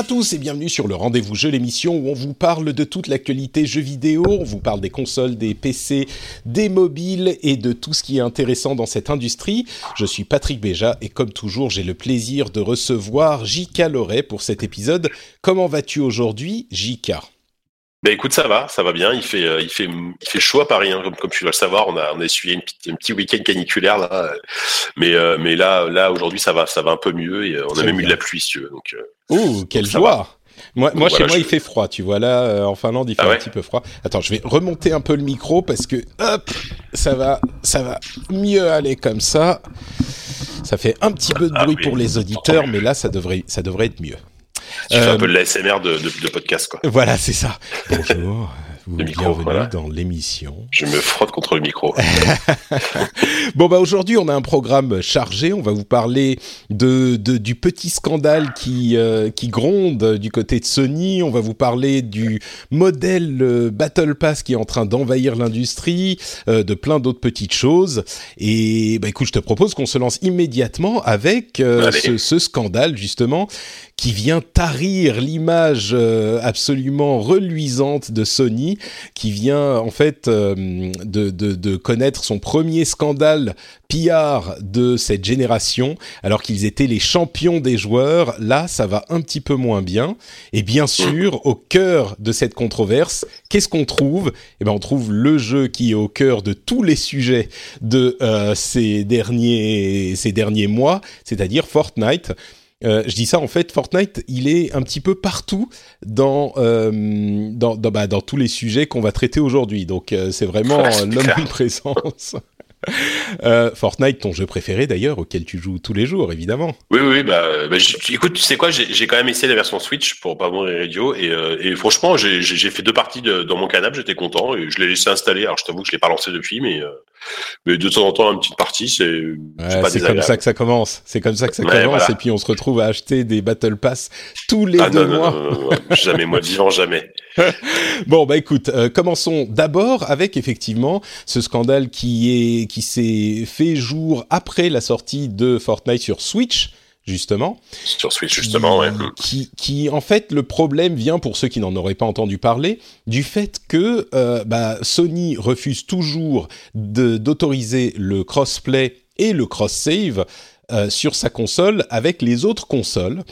À tous et bienvenue sur le Rendez-vous Jeu, l'émission où on vous parle de toute l'actualité jeux vidéo, on vous parle des consoles, des PC, des mobiles et de tout ce qui est intéressant dans cette industrie. Je suis Patrick Béja et comme toujours, j'ai le plaisir de recevoir Jika Loret pour cet épisode. Comment vas-tu aujourd'hui, Jika ben écoute, ça va, ça va bien. Il fait, euh, il fait, il fait chaud à Paris, hein, comme, comme tu dois le savoir. On a, on a essuyé une petite, un petit week-end caniculaire là, mais, euh, mais là, là aujourd'hui, ça va, ça va un peu mieux et euh, on a même eu de la pluie, si tu veux. Donc, Ouh, quelle joie Moi, moi chez moi, il fait froid. Tu vois là, en Finlande, il fait Ah ouais un petit peu froid. Attends, je vais remonter un peu le micro parce que hop, ça va, ça va mieux aller comme ça. Ça fait un petit peu de Ah bruit pour les auditeurs, mais là, ça devrait, ça devrait être mieux. Tu fais Euh, un peu de l'ASMR de, de, de podcast, quoi. Voilà, c'est ça. Bonjour, vous Le micro, bienvenue voilà. dans l'émission. Je me frotte contre le micro. Bon bah aujourd'hui on a un programme chargé. On va vous parler de, de- du petit scandale qui euh, qui gronde du côté de Sony. On va vous parler du modèle euh, Battle Pass qui est en train d'envahir l'industrie, euh, de plein d'autres petites choses. Et bah écoute, je te propose qu'on se lance immédiatement avec ce, ce scandale justement qui vient tarir l'image absolument reluisante de Sony, qui vient en fait euh, de, connaître son premier scandale PR de cette génération, alors qu'ils étaient les champions des joueurs. Là, ça va un petit peu moins bien. Et bien sûr, au cœur de cette controverse, qu'est-ce qu'on trouve? Eh ben, on trouve le jeu qui est au cœur de tous les sujets de euh, ces derniers ces derniers mois, c'est-à-dire Fortnite. Euh, je dis ça en fait, Fortnite, il est un petit peu partout dans euh, dans, dans, bah, dans tous les sujets qu'on va traiter aujourd'hui. Donc euh, c'est vraiment clair. omniprésence. Euh, Fortnite, ton jeu préféré d'ailleurs, auquel tu joues tous les jours, évidemment. Oui, oui, bah, bah, écoute, tu sais quoi, j'ai quand même essayé la version Switch pour pas mourir radio et, euh, et franchement, j'ai fait deux parties de- dans mon canapé, j'étais content et je l'ai laissé installer. Alors, je t'avoue que je l'ai pas lancé depuis, mais, euh, mais de temps en temps, une petite partie, c'est c'est Ouais, pas c'est comme ça que ça commence. C'est comme ça que ça Ouais, commence. voilà. Et puis on se retrouve à acheter des Battle Pass tous les Ah deux non, mois. non, non, jamais, moi vivant, jamais. Bon, bah écoute, euh, commençons d'abord avec effectivement ce scandale qui est qui s'est fait jour après la sortie de Fortnite sur Switch, justement. Sur Switch, justement, ouais. Qui, qui, en fait, le problème vient, pour ceux qui n'en auraient pas entendu parler, du fait que euh, bah, Sony refuse toujours d'autoriser le crossplay et le cross-save euh, sur sa console avec les autres consoles.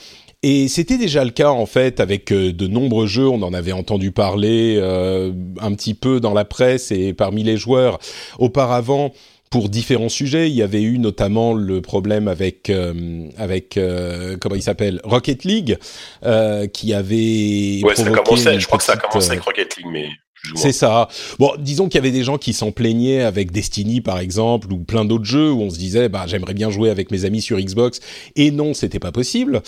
Et c'était déjà le cas en fait avec euh, de nombreux jeux, on en avait entendu parler euh, un petit peu dans la presse et parmi les joueurs auparavant pour différents sujets. Il y avait eu notamment le problème avec euh, avec euh, comment il s'appelle Rocket League euh, qui avait Ouais, ça commençait, je crois que ça a commencé euh, avec Rocket League, mais c'est ça. Bon, disons qu'il y avait des gens qui s'en plaignaient avec Destiny par exemple ou plein d'autres jeux où on se disait bah j'aimerais bien jouer avec mes amis sur Xbox et non, c'était pas possible.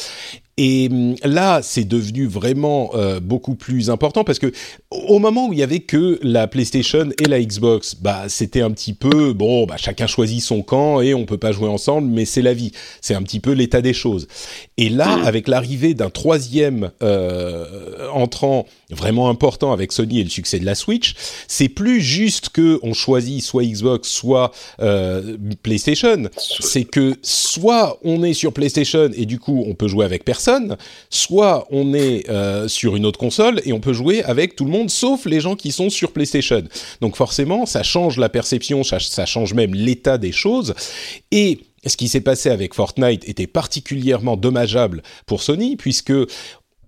Et hum, là, c'est devenu vraiment euh, beaucoup plus important parce que au moment où il y avait que la PlayStation et la Xbox, bah c'était un petit peu bon, bah chacun choisit son camp et on peut pas jouer ensemble, mais c'est la vie. C'est un petit peu l'état des choses. Et là, Mhm. avec l'arrivée d'un troisième euh, entrant vraiment important avec Sony et le succès de la Switch, c'est plus juste que on choisit soit Xbox, soit euh, PlayStation. C'est que soit on est sur PlayStation et du coup on peut jouer avec personne, soit on est euh, sur une autre console et on peut jouer avec tout le monde, sauf les gens qui sont sur PlayStation. Donc forcément, ça change la perception, ça, ça change même l'état des choses. Et ce qui s'est passé avec Fortnite était particulièrement dommageable pour Sony, puisque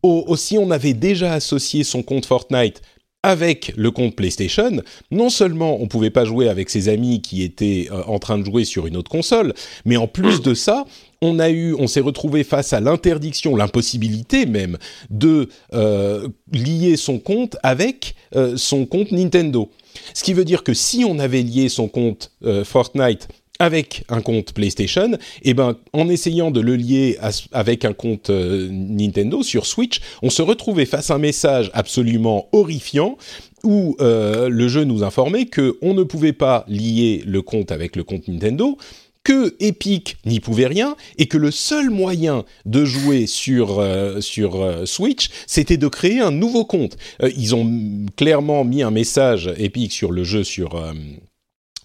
aussi on avait déjà associé son compte Fortnite avec le compte PlayStation, non seulement on pouvait pas jouer avec ses amis qui étaient euh, en train de jouer sur une autre console, mais en plus de ça, on a eu, on s'est retrouvé face à l'interdiction, l'impossibilité même de euh, lier son compte avec euh, son compte Nintendo. Ce qui veut dire que si on avait lié son compte Fortnite avec un compte PlayStation, et eh ben en essayant de le lier avec un compte euh, Nintendo sur Switch, on se retrouvait face à un message absolument horrifiant où euh, le jeu nous informait que on ne pouvait pas lier le compte avec le compte Nintendo, que Epic n'y pouvait rien et que le seul moyen de jouer sur euh, sur Switch, c'était de créer un nouveau compte. ils ont clairement mis un message Epic sur le jeu sur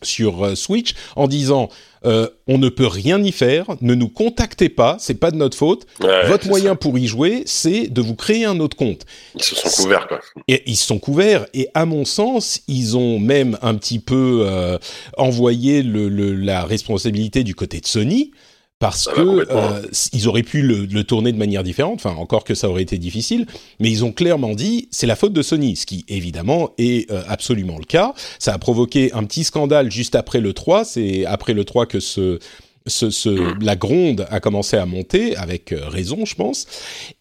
sur euh, Switch en disant euh, on ne peut rien y faire, ne nous contactez pas, c'est pas de notre faute. Votre moyen pour y jouer, c'est de vous créer un autre compte. Ils se sont couverts quoi. Et ils se sont couverts et à mon sens, ils ont même un petit peu euh, envoyé le, la responsabilité du côté de Sony parce que euh, ils auraient pu le, tourner de manière différente, enfin encore que ça aurait été difficile, mais ils ont clairement dit c'est la faute de Sony, ce qui évidemment est euh, absolument le cas. Ça a provoqué un petit scandale juste après le 3, c'est après le 3 que ce, ce, ce, mm. la gronde a commencé à monter, avec euh, raison je pense,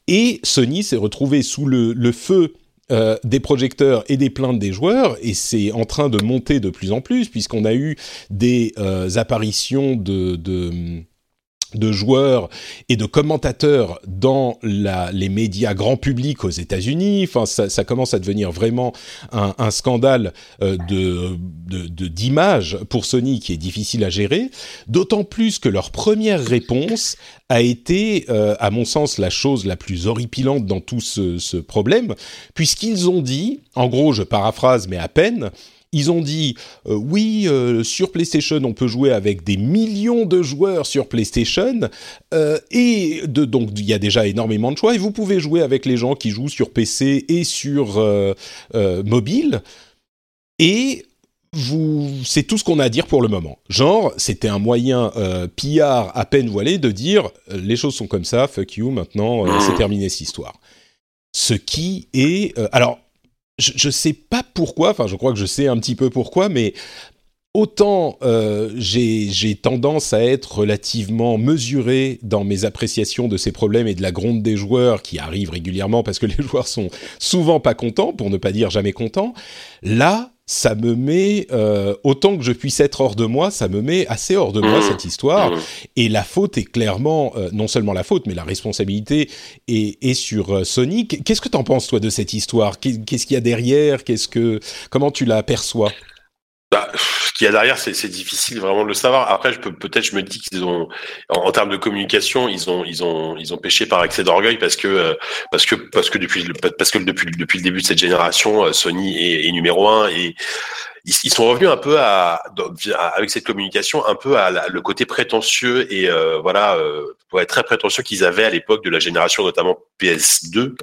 et Sony s'est retrouvé sous le, le feu euh, des projecteurs et des plaintes des joueurs, et c'est en train de monter de plus en plus, puisqu'on a eu des euh, apparitions de, de de joueurs et de commentateurs dans les médias grand public aux États-Unis. Enfin, ça, commence à devenir vraiment un, scandale euh, de d'image pour Sony qui est difficile à gérer. D'autant plus que leur première réponse a été, euh, à mon sens, la chose la plus horripilante dans tout ce problème, puisqu'ils ont dit, en gros, je paraphrase mais à peine, ils ont dit euh, oui, euh, sur PlayStation, on peut jouer avec des millions de joueurs sur PlayStation euh, et donc il y a déjà énormément de choix et vous pouvez jouer avec les gens qui jouent sur PC et sur mobile et vous, c'est tout ce qu'on a à dire pour le moment. Genre, c'était un moyen PR à peine voilé de dire les choses sont comme ça, fuck you, maintenant c'est terminé cette histoire. Ce qui est, alors je ne sais pas pourquoi, enfin je crois que je sais un petit peu pourquoi, mais autant euh, j'ai tendance à être relativement mesuré dans mes appréciations de ces problèmes et de la gronde des joueurs qui arrivent régulièrement parce que les joueurs sont souvent pas contents, pour ne pas dire jamais contents. Là, ça me met euh, autant que je puisse être hors de moi, ça me met assez hors de moi mmh. cette histoire. Mmh. Et la faute est clairement euh, non seulement la faute, mais la responsabilité est, est sur euh, Sony. Qu'est-ce que t'en penses toi de cette histoire? Qu'est-ce qu'il y a derrière? Qu'est-ce que comment tu la perçois? Bah, ce qu'il y a derrière, c'est difficile vraiment de le savoir. Après, je peux peut-être, je me dis qu'ils ont, en, termes de communication, ils ont, ils ont, ils ont par excès d'orgueil parce que, euh, parce que, parce que depuis, parce que depuis, depuis le début de cette génération, euh, Sony est, numéro un et ils, sont revenus un peu à, avec cette communication, un peu à le côté prétentieux et euh, voilà, très prétentieux qu'ils avaient à l'époque de la génération notamment PS2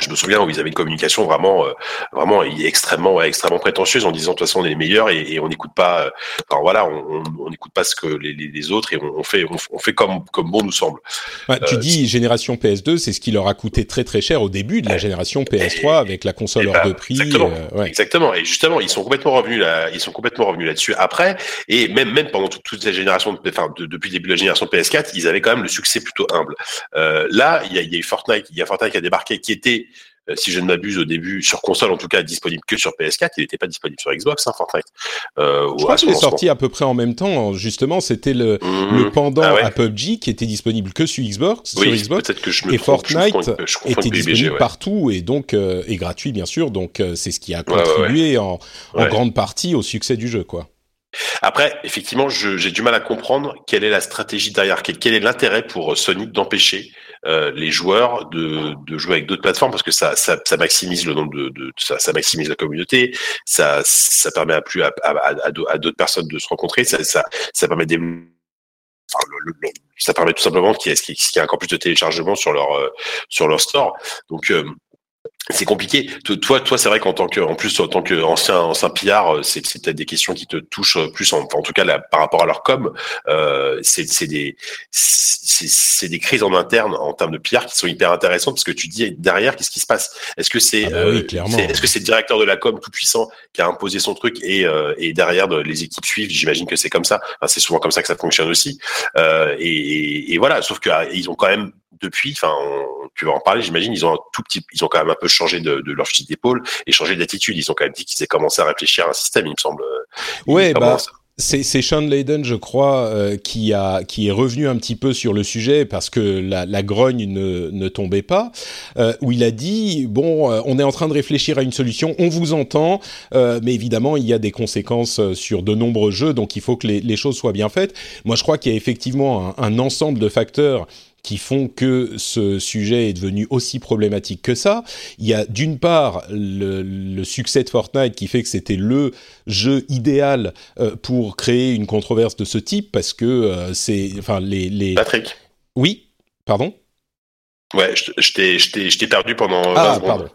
je me souviens où ils avaient une communication vraiment, euh, vraiment extrêmement, extrêmement prétentieuse en disant de toute façon on est les meilleurs et, on n'écoute pas, euh, enfin voilà, on n'écoute pas ce que les, les, autres et on, fait, on, fait comme comme bon nous semble. tu euh, dis génération PS2, c'est ce qui leur a coûté très très cher au début de la génération PS3 avec la console hors ben, de prix. Exactement, ouais. exactement. Et justement, ils sont complètement revenus là, ils sont complètement revenus là-dessus après et même même pendant toute, toute cette génération, enfin depuis le début de la génération PS4, ils avaient quand même le succès plutôt humble. là, il y a, y a eu Fortnite, il y a Fortnite qui a débarqué, qui était euh, si je ne m'abuse au début, sur console en tout cas, disponible que sur PS4. Il n'était pas disponible sur Xbox, hein, Fortnite. Euh, je crois qu'il est sorti à peu près en même temps. Justement, c'était le, mmh. le pendant ah à PUBG qui était disponible que sur Xbox. Oui, sur Xbox. Que je me et Fortnite était disponible partout et donc euh, et gratuit bien sûr. Donc euh, c'est ce qui a contribué en, en grande partie au succès du jeu, quoi. Après, effectivement, j'ai du mal à comprendre quelle est la stratégie derrière, quel, quel est l'intérêt pour Sony d'empêcher euh, les joueurs de, jouer avec d'autres plateformes parce que ça, maximise le nombre de, ça, maximise la communauté, ça, permet à plus à, à, à, d'autres personnes de se rencontrer, ça, permet de enfin, le, le, ça permet tout simplement qu'il y, ait encore plus de téléchargements sur leur sur leur store. Donc c'est compliqué. Toi, toi, c'est vrai qu'en tant que, en plus, en tant qu'ancien, ancien PR, euh, c'est, peut-être des questions qui te touchent plus, en, en tout cas, par rapport à leur com. Euh, c'est, des, c'est, des crises en interne en termes de PR qui sont hyper intéressantes parce que tu dis derrière, qu'est-ce qui se passe? Est-ce que c'est, ah bah euh, est-ce que c'est le directeur de la com tout puissant qui a imposé son truc et, euh, et derrière les équipes suivent? J'imagine que c'est comme ça. Enfin, c'est souvent comme ça que ça fonctionne aussi. Euh, et, et, voilà. Sauf qu'ils ont quand même depuis, enfin, tu vas en parler, j'imagine, ils ont un tout petit, ils ont quand même un peu changé de, de leur fusil d'épaule et changé d'attitude. Ils ont quand même dit qu'ils aient commencé à réfléchir à un système, il me semble. Ouais, bah, c'est, c'est Sean Layden, je crois, euh, qui, a, qui est revenu un petit peu sur le sujet parce que la, la grogne ne, ne tombait pas, euh, où il a dit, bon, euh, on est en train de réfléchir à une solution, on vous entend, euh, mais évidemment, il y a des conséquences sur de nombreux jeux, donc il faut que les, les choses soient bien faites. Moi, je crois qu'il y a effectivement un, un ensemble de facteurs qui font que ce sujet est devenu aussi problématique que ça. Il y a d'une part le, le, succès de Fortnite qui fait que c'était le jeu idéal euh, pour créer une controverse de ce type parce que euh, c'est, enfin les, les. Patrick. Oui, pardon? Ouais, je, je t'ai perdu pendant. Ah, pardon.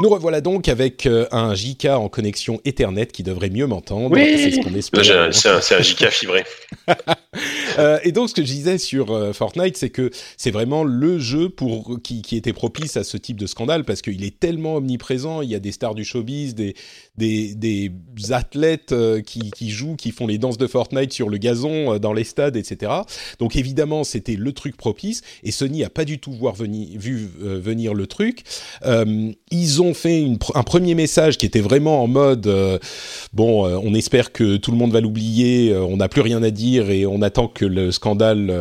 Nous revoilà donc avec euh, un JK en connexion Ethernet qui devrait mieux m'entendre. Oui, c'est ce qu'on espère. C'est un, un, JK fibré. euh, et donc, ce que je disais sur euh, Fortnite, c'est que c'est vraiment le jeu pour qui, qui, était propice à ce type de scandale parce qu'il est tellement omniprésent. Il y a des stars du showbiz, des, des, des athlètes euh, qui, qui, jouent, qui font les danses de Fortnite sur le gazon, dans les stades, etc. Donc, évidemment, c'était le truc propice. Et Sony a pas du tout voir venir, vu venir le truc. ils ont fait une, un premier message qui était vraiment en mode euh, bon, euh, on espère que tout le monde va l'oublier, euh, on n'a plus rien à dire et on attend que le scandale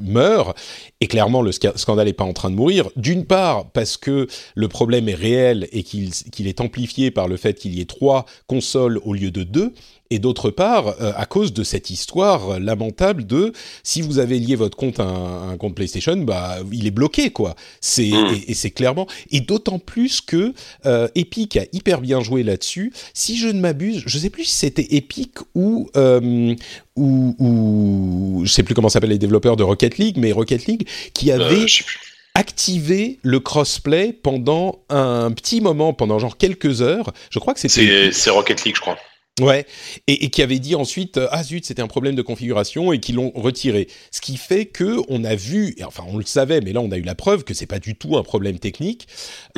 meure. Et clairement, le scandale n'est pas en train de mourir. D'une part, parce que le problème est réel et qu'il est amplifié par le fait qu'il y ait trois consoles au lieu de deux et d'autre part euh, à cause de cette histoire lamentable de si vous avez lié votre compte à un, compte PlayStation, bah il est bloqué quoi. C'est hmm. et, c'est clairement et d'autant plus que euh, Epic a hyper bien joué là-dessus. Si je ne m'abuse, je sais plus si c'était Epic ou euh, ou, ou je sais plus comment s'appellent les développeurs de Rocket League, mais Rocket League qui avait activé le crossplay pendant un petit moment, pendant genre quelques heures. Je crois que c'était. C'est Rocket League, je crois. Ouais, et, et, qui avait dit ensuite ah zut c'était un problème de configuration et qui l'ont retiré. Ce qui fait que on a vu, et enfin on le savait, mais là on a eu la preuve que c'est pas du tout un problème technique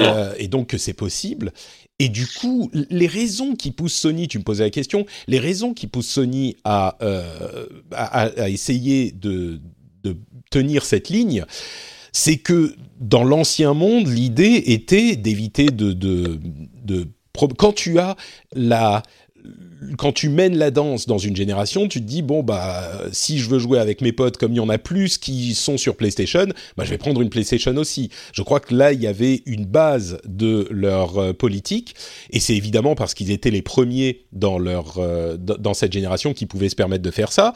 euh, et donc que c'est possible. Et du coup, les raisons qui poussent Sony, tu me posais la question, les raisons qui poussent Sony à, euh, à, à essayer de, de tenir cette ligne, c'est que dans l'ancien monde, l'idée était d'éviter de, quand tu as la quand tu mènes la danse dans une génération, tu te dis bon bah si je veux jouer avec mes potes comme il y en a plus qui sont sur PlayStation, bah je vais prendre une PlayStation aussi. Je crois que là il y avait une base de leur euh, politique et c'est évidemment parce qu'ils étaient les premiers dans leur euh, dans cette génération qui pouvaient se permettre de faire ça.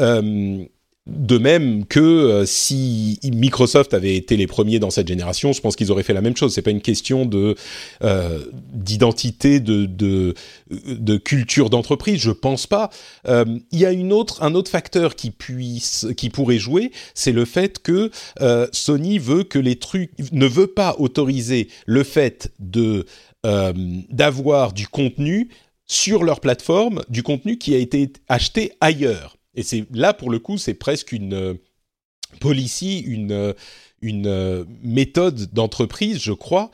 Euh, de même que euh, si Microsoft avait été les premiers dans cette génération, je pense qu'ils auraient fait la même chose. C'est pas une question de euh, d'identité, de, de, de culture d'entreprise. Je pense pas. Euh, il y a une autre un autre facteur qui puisse qui pourrait jouer, c'est le fait que euh, Sony veut que les trucs ne veut pas autoriser le fait de d'avoir du contenu sur leur plateforme, du contenu qui a été acheté ailleurs. Et c'est là pour le coup, c'est presque une euh, policy, une euh, une euh, méthode d'entreprise, je crois,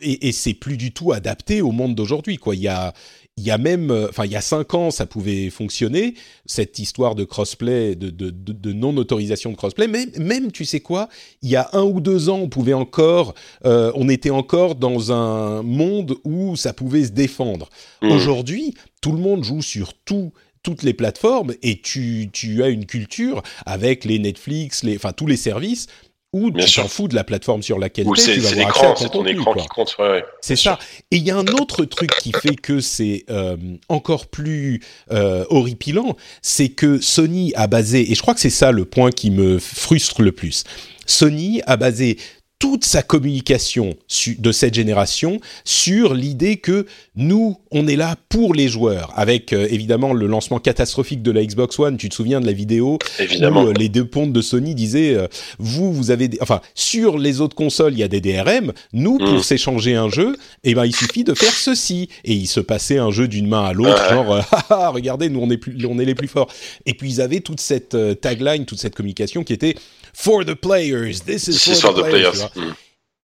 et, et c'est plus du tout adapté au monde d'aujourd'hui. Quoi, il y a il y a même, enfin il y a cinq ans, ça pouvait fonctionner cette histoire de crossplay, de, de, de, non autorisation de crossplay. Mais même, tu sais quoi, il y a un ou deux ans, on pouvait encore, on était encore dans un monde où ça pouvait se défendre. Mmh. Aujourd'hui, tout le monde joue sur tout toutes les plateformes et tu, tu as une culture avec les Netflix, les, enfin tous les services où tu t'en fous de la plateforme sur laquelle tu es, tu vas avoir accès à ton, écran qui compte. Ouais, c'est ça. Et il y a un autre truc qui fait que c'est euh, encore plus euh, horripilant, c'est que Sony a basé, et je crois que c'est ça le point qui me frustre le plus. Sony a basé toute sa communication de cette génération sur l'idée que nous, on est là pour les joueurs, avec euh, évidemment le lancement catastrophique de la Xbox One. Tu te souviens de la vidéo évidemment. où euh, les deux pontes de Sony disaient euh, vous, vous avez, des... enfin sur les autres consoles, il y a des DRM. Nous, pour mm. s'échanger un jeu, eh ben il suffit de faire ceci et il se passait un jeu d'une main à l'autre, genre ah, ah, regardez, nous on est plus, on est les plus forts. Et puis ils avaient toute cette tagline, toute cette communication qui était for the players. This is for, the, players. Mm.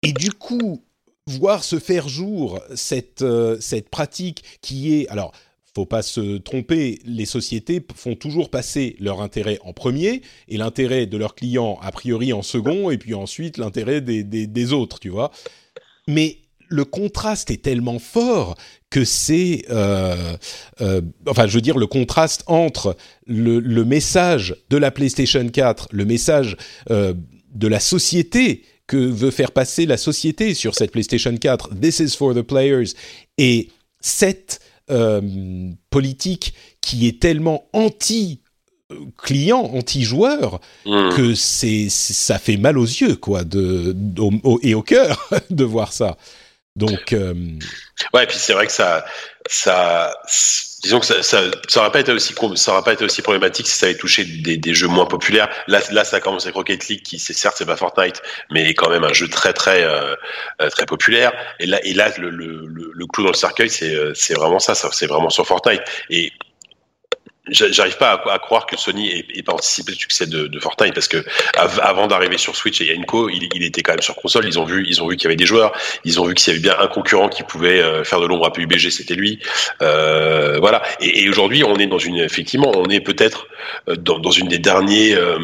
Et du coup, voir se faire jour cette, euh, cette pratique qui est alors faut pas se tromper, les sociétés font toujours passer leur intérêt en premier et l'intérêt de leurs clients a priori en second et puis ensuite l'intérêt des, des, autres, tu vois. Mais le contraste est tellement fort que c'est, euh, euh, enfin, je veux dire, le contraste entre le, le, message de la PlayStation 4, le message euh, de la société que veut faire passer la société sur cette PlayStation 4, This is for the players, et cette politique qui est tellement anti client, anti-joueur, hmm. que c'est ça fait mal aux yeux quoi de, et au cœur de voir ça. Donc, euh... ouais, et puis c'est vrai que ça, ça, disons que ça, ça, ça aurait pas été aussi, ça aurait pas été aussi problématique si ça avait touché des, des jeux moins populaires. Là, là, ça commence avec Rocket League, qui c'est certes c'est pas Fortnite, mais quand même un jeu très très euh, euh très populaire. Et là, et là, le, le, le, clou dans le cercueil, c'est euh, c'est vraiment ça, ça c'est vraiment sur Fortnite. J'arrive pas à, croire que Sony ait, pas anticipé le succès de, Fortnite parce que avant d'arriver sur Switch et Enco, il, était quand même sur console. Ils ont vu, ils ont vu qu'il y avait des joueurs. Ils ont vu qu'il y avait bien un concurrent qui pouvait euh, faire de l'ombre à PUBG, c'était lui. Euh, voilà. Et, et aujourd'hui, on est dans une, effectivement, on est peut-être euh, dans, dans, une des derniers. Euh,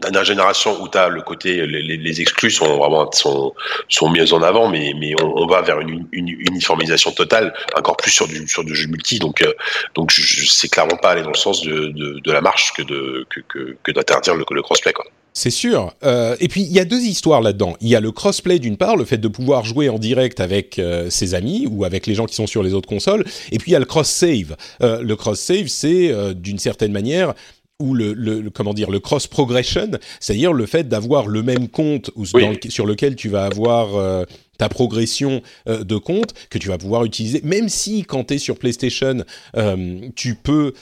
dernière génération où tu le côté les, exclus sont vraiment sont mis en avant mais mais on, va vers une, uniformisation totale encore plus sur du sur du jeu multi donc euh, donc je, sais clairement pas aller dans le sens de, de, la marche que de que que, que d'interdire le, le crossplay quoi. C'est sûr. Euh, et puis il y a deux histoires là-dedans. Il y a le crossplay d'une part, le fait de pouvoir jouer en direct avec euh, ses amis ou avec les gens qui sont sur les autres consoles. Et puis il y a le cross save. Euh, le cross save, c'est euh, d'une certaine manière ou le, le, comment dire le cross progression, c'est-à-dire le fait d'avoir le même compte ou sur lequel tu vas avoir euh, ta progression euh, de compte que tu vas pouvoir utiliser, même si quand tu es sur PlayStation, euh, tu peux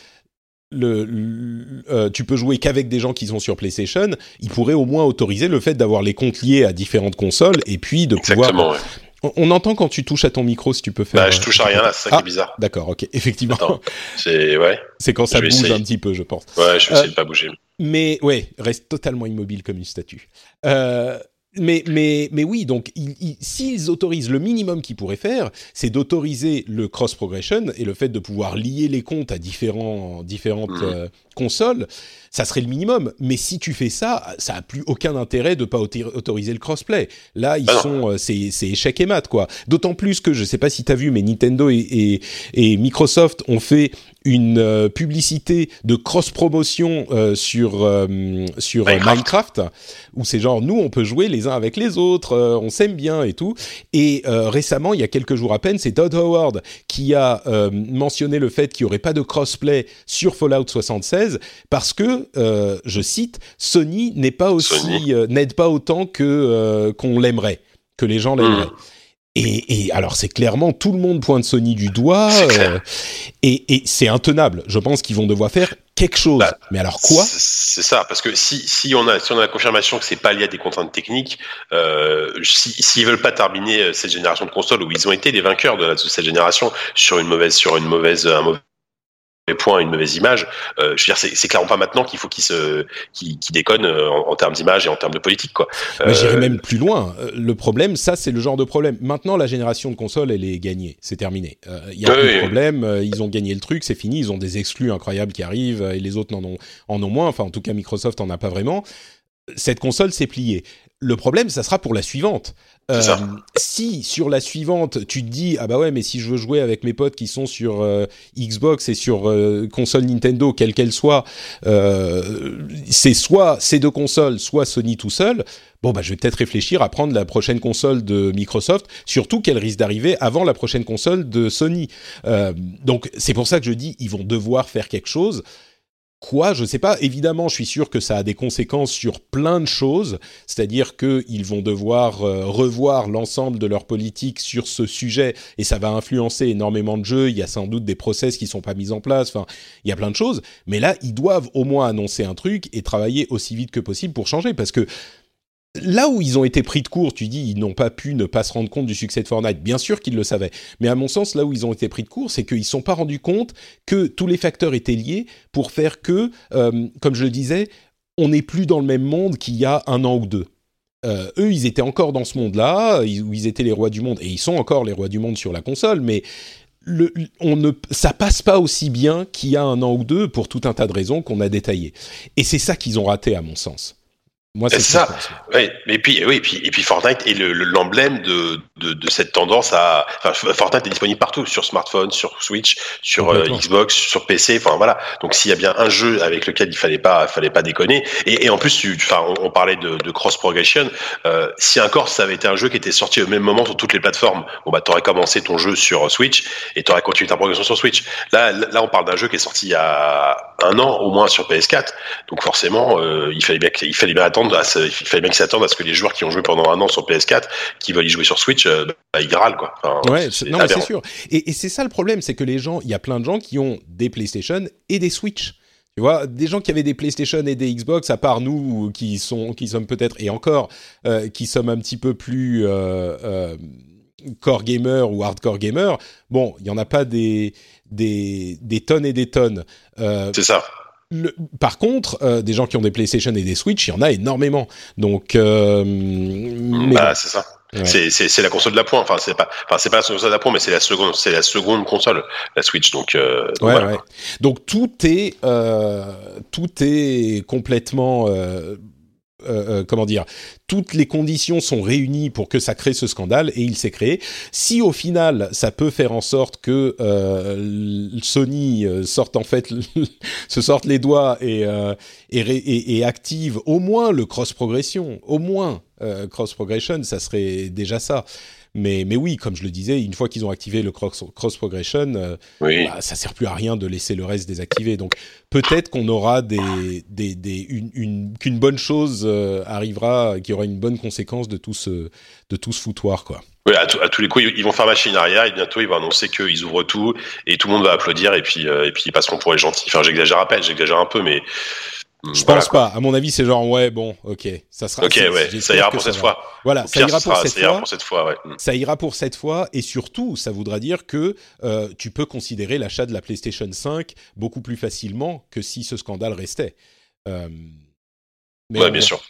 le, tu peux jouer qu'avec des gens qui sont sur PlayStation, il pourrait au moins autoriser le fait d'avoir les comptes liés à différentes consoles et puis de pouvoir on, entend quand tu touches à ton micro, si tu peux faire. Bah, je touche à rien là, c'est ça qui est ah, bizarre. D'accord, ok, effectivement. c'est ouais. C'est quand ça bouge un petit peu, je pense. Ouais, je vais essayer de pas bouger. Mais ouais, reste totalement immobile comme une statue. Euh, mais, mais, mais oui, donc s'ils autorisent le minimum qu'ils pourraient faire, c'est d'autoriser le cross progression et le fait de pouvoir lier les comptes à différents, différentes mmh. euh, consoles ça serait le minimum. Mais si tu fais ça, ça a plus aucun intérêt de pas autoriser le crossplay. Là, ils ah sont, euh, c'est, c'est échec et mat quoi. D'autant plus que je sais pas si tu as vu, mais Nintendo et, et, Microsoft ont fait une euh, publicité de cross promotion euh, sur sur Minecraft. où c'est genre nous on peut jouer les uns avec les autres, on s'aime bien et tout. Et récemment, il y a quelques jours à peine, c'est Todd Howard qui a mentionné le fait qu'il y aurait pas de crossplay sur Fallout 76 parce que euh, je cite, Sony n'est pas aussi euh, n'aide pas autant que euh, qu'on l'aimerait, que les gens l'aimeraient. Hmm. Et, alors c'est clairement tout le monde pointe Sony du doigt et, c'est intenable. Je pense qu'ils vont devoir faire quelque chose. Bah, Mais alors quoi? C'est ça, parce que si, si on a si on a la confirmation que c'est pas lié à des contraintes techniques, s'ils si, veulent pas terminer cette génération de consoles où ils ont été les vainqueurs de, de cette génération sur une mauvaise sur une mauvaise un mauvais les points une mauvaise image. Euh, je veux dire, c'est clairement pas maintenant qu'il faut qu'il se, qu'il déconne euh, en, termes d'image et en termes de politique, quoi. Euh... J'irais même plus loin. Euh, le problème, ça, c'est le genre de problème. Maintenant, la génération de consoles, elle est gagnée, c'est terminé. Il y a plus de problème. Ils ont gagné le truc, c'est fini. Ils ont des exclus incroyables qui arrivent et les autres en ont, en ont moins. Enfin, en tout cas, Microsoft en a pas vraiment. Cette console s'est pliée. Le problème, ça sera pour la suivante. Euh, si sur la suivante, tu te dis ah bah ouais, mais si je veux jouer avec mes potes qui sont sur euh, Xbox et sur euh, console Nintendo, quelle qu'elle soit, c'est soit ces deux consoles, soit Sony tout seul. Bon bah je vais peut-être réfléchir à prendre la prochaine console de Microsoft, surtout qu'elle risque d'arriver avant la prochaine console de Sony. donc c'est pour ça que je dis ils vont devoir faire quelque chose quoi, je sais pas. Évidemment, je suis sûr que ça a des conséquences sur plein de choses, c'est-à-dire qu'ils vont devoir euh, revoir l'ensemble de leur politique sur ce sujet et ça va influencer énormément de jeux. Il y a sans doute des process qui sont pas mis en place. Enfin, il y a plein de choses. Mais là, ils doivent au moins annoncer un truc et travailler aussi vite que possible pour changer parce que Là où ils ont été pris de court, tu dis ils n'ont pas pu ne pas se rendre compte du succès de Fortnite. Bien sûr qu'ils le savaient, mais à mon sens, là où ils ont été pris de court, c'est qu'ils ne sont pas rendus compte que tous les facteurs étaient liés pour faire que, euh, comme je le disais, on n'est plus dans le même monde qu'il y a un an ou deux. Euh, eux, ils étaient encore dans ce monde-là, où ils étaient les rois du monde, et ils sont encore les rois du monde sur la console, mais le, ne, ça passe pas aussi bien qu'il y a un an ou deux pour tout un tas de raisons qu'on a détaillées. Et c'est ça qu'ils ont raté, à mon sens. Moi, c'est ça. Oui, mais puis, oui, et puis, et puis Fortnite est l'emblème de, de, de, cette tendance à. Enfin, Fortnite est disponible partout, sur smartphone, sur Switch, sur euh, Xbox, sur PC. Enfin voilà. Donc s'il y a bien un jeu avec lequel il fallait pas, fallait pas déconner. Et, et en plus, tu, enfin, on, parlait de, de cross progression. Euh, si encore ça avait été un jeu qui était sorti au même moment sur toutes les plateformes, bon bah t'aurais commencé ton jeu sur Switch et t'aurais continué ta progression sur Switch. Là, là, on parle d'un jeu qui est sorti il y a un an au moins sur PS4. Donc forcément, euh, il fallait bien, il fallait bien attendre il fallait bien qu'ils s'attendent à ce que les joueurs qui ont joué pendant un an sur PS4, qui veulent y jouer sur Switch, euh, bah, ils râlent quoi. ouais, non mais c'est sûr. Et, c'est ça le problème, c'est que les gens, il y a plein de gens qui ont des PlayStation et des Switch. Tu vois, des gens qui avaient des PlayStation et des Xbox, à part nous, qui sont, qui sommes peut-être et encore, euh, qui sommes un petit peu plus euh, core gamer ou hardcore gamer. Bon, il y en a pas des des, des tonnes et des tonnes. c'est ça par contre, euh, des gens qui ont des PlayStation et des Switch, il y en a énormément. Donc, euh, bah, c'est ça. C'est la console de la pointe. Enfin, c'est pas, enfin, c'est pas la console de la pointe, mais c'est la seconde, c'est la seconde console, la Switch. Donc, euh, ouais, ouais. donc tout est, tout est complètement euh, euh, comment dire, toutes les conditions sont réunies pour que ça crée ce scandale et il s'est créé. Si au final ça peut faire en sorte que euh, Sony sorte en fait se sorte les doigts et, et, active au moins le cross progression, au moins cross progression, ça serait déjà ça. Mais, mais oui, comme je le disais, une fois qu'ils ont activé le cross, cross progression, euh, oui. bah, ça sert plus à rien de laisser le reste désactivé. Donc peut-être qu'on aura des, des, des une, une qu'une bonne chose euh, arrivera, qu'il y aura une bonne conséquence de tout ce de tout ce foutoir, quoi. Oui, à, à, tous les coups, ils vont faire machine arrière et bientôt ils vont annoncer qu'ils ouvrent tout et tout le monde va applaudir et puis euh, et puis ils passeront pour les gentils. Enfin, j'exagère à peine, j'exagère un peu, mais je pense pas. À mon avis, c'est genre ouais, bon, ok, ça sera. Ok, ouais, ça ira pour cette fois. Voilà, ça ira, pour, cette ça ira pour cette fois. Ouais. Mm. Ça ira pour cette fois, et surtout, ça voudra dire que euh, tu peux considérer l'achat de la PlayStation 5 beaucoup plus facilement que si ce scandale restait. Euh, mais ouais, bien sûr.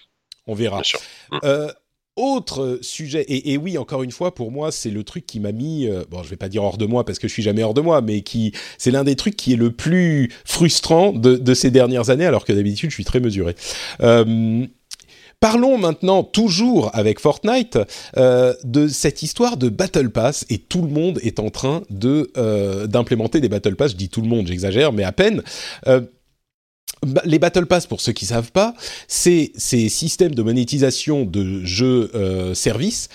On verra. Bien sûr. Mm. Euh, autre sujet, et, oui, encore une fois, pour moi, c'est le truc qui m'a mis, euh, bon, je vais pas dire hors de moi parce que je suis jamais hors de moi, mais qui, c'est l'un des trucs qui est le plus frustrant de, ces dernières années, alors que d'habitude, je suis très mesuré. Euh, parlons maintenant, toujours avec Fortnite, euh, de cette histoire de Battle Pass, et tout le monde est en train de d'implémenter des Battle Pass. Je dis tout le monde, j'exagère, mais à peine les Battle Pass, pour ceux qui savent pas, c'est ces systèmes de monétisation de jeux euh, services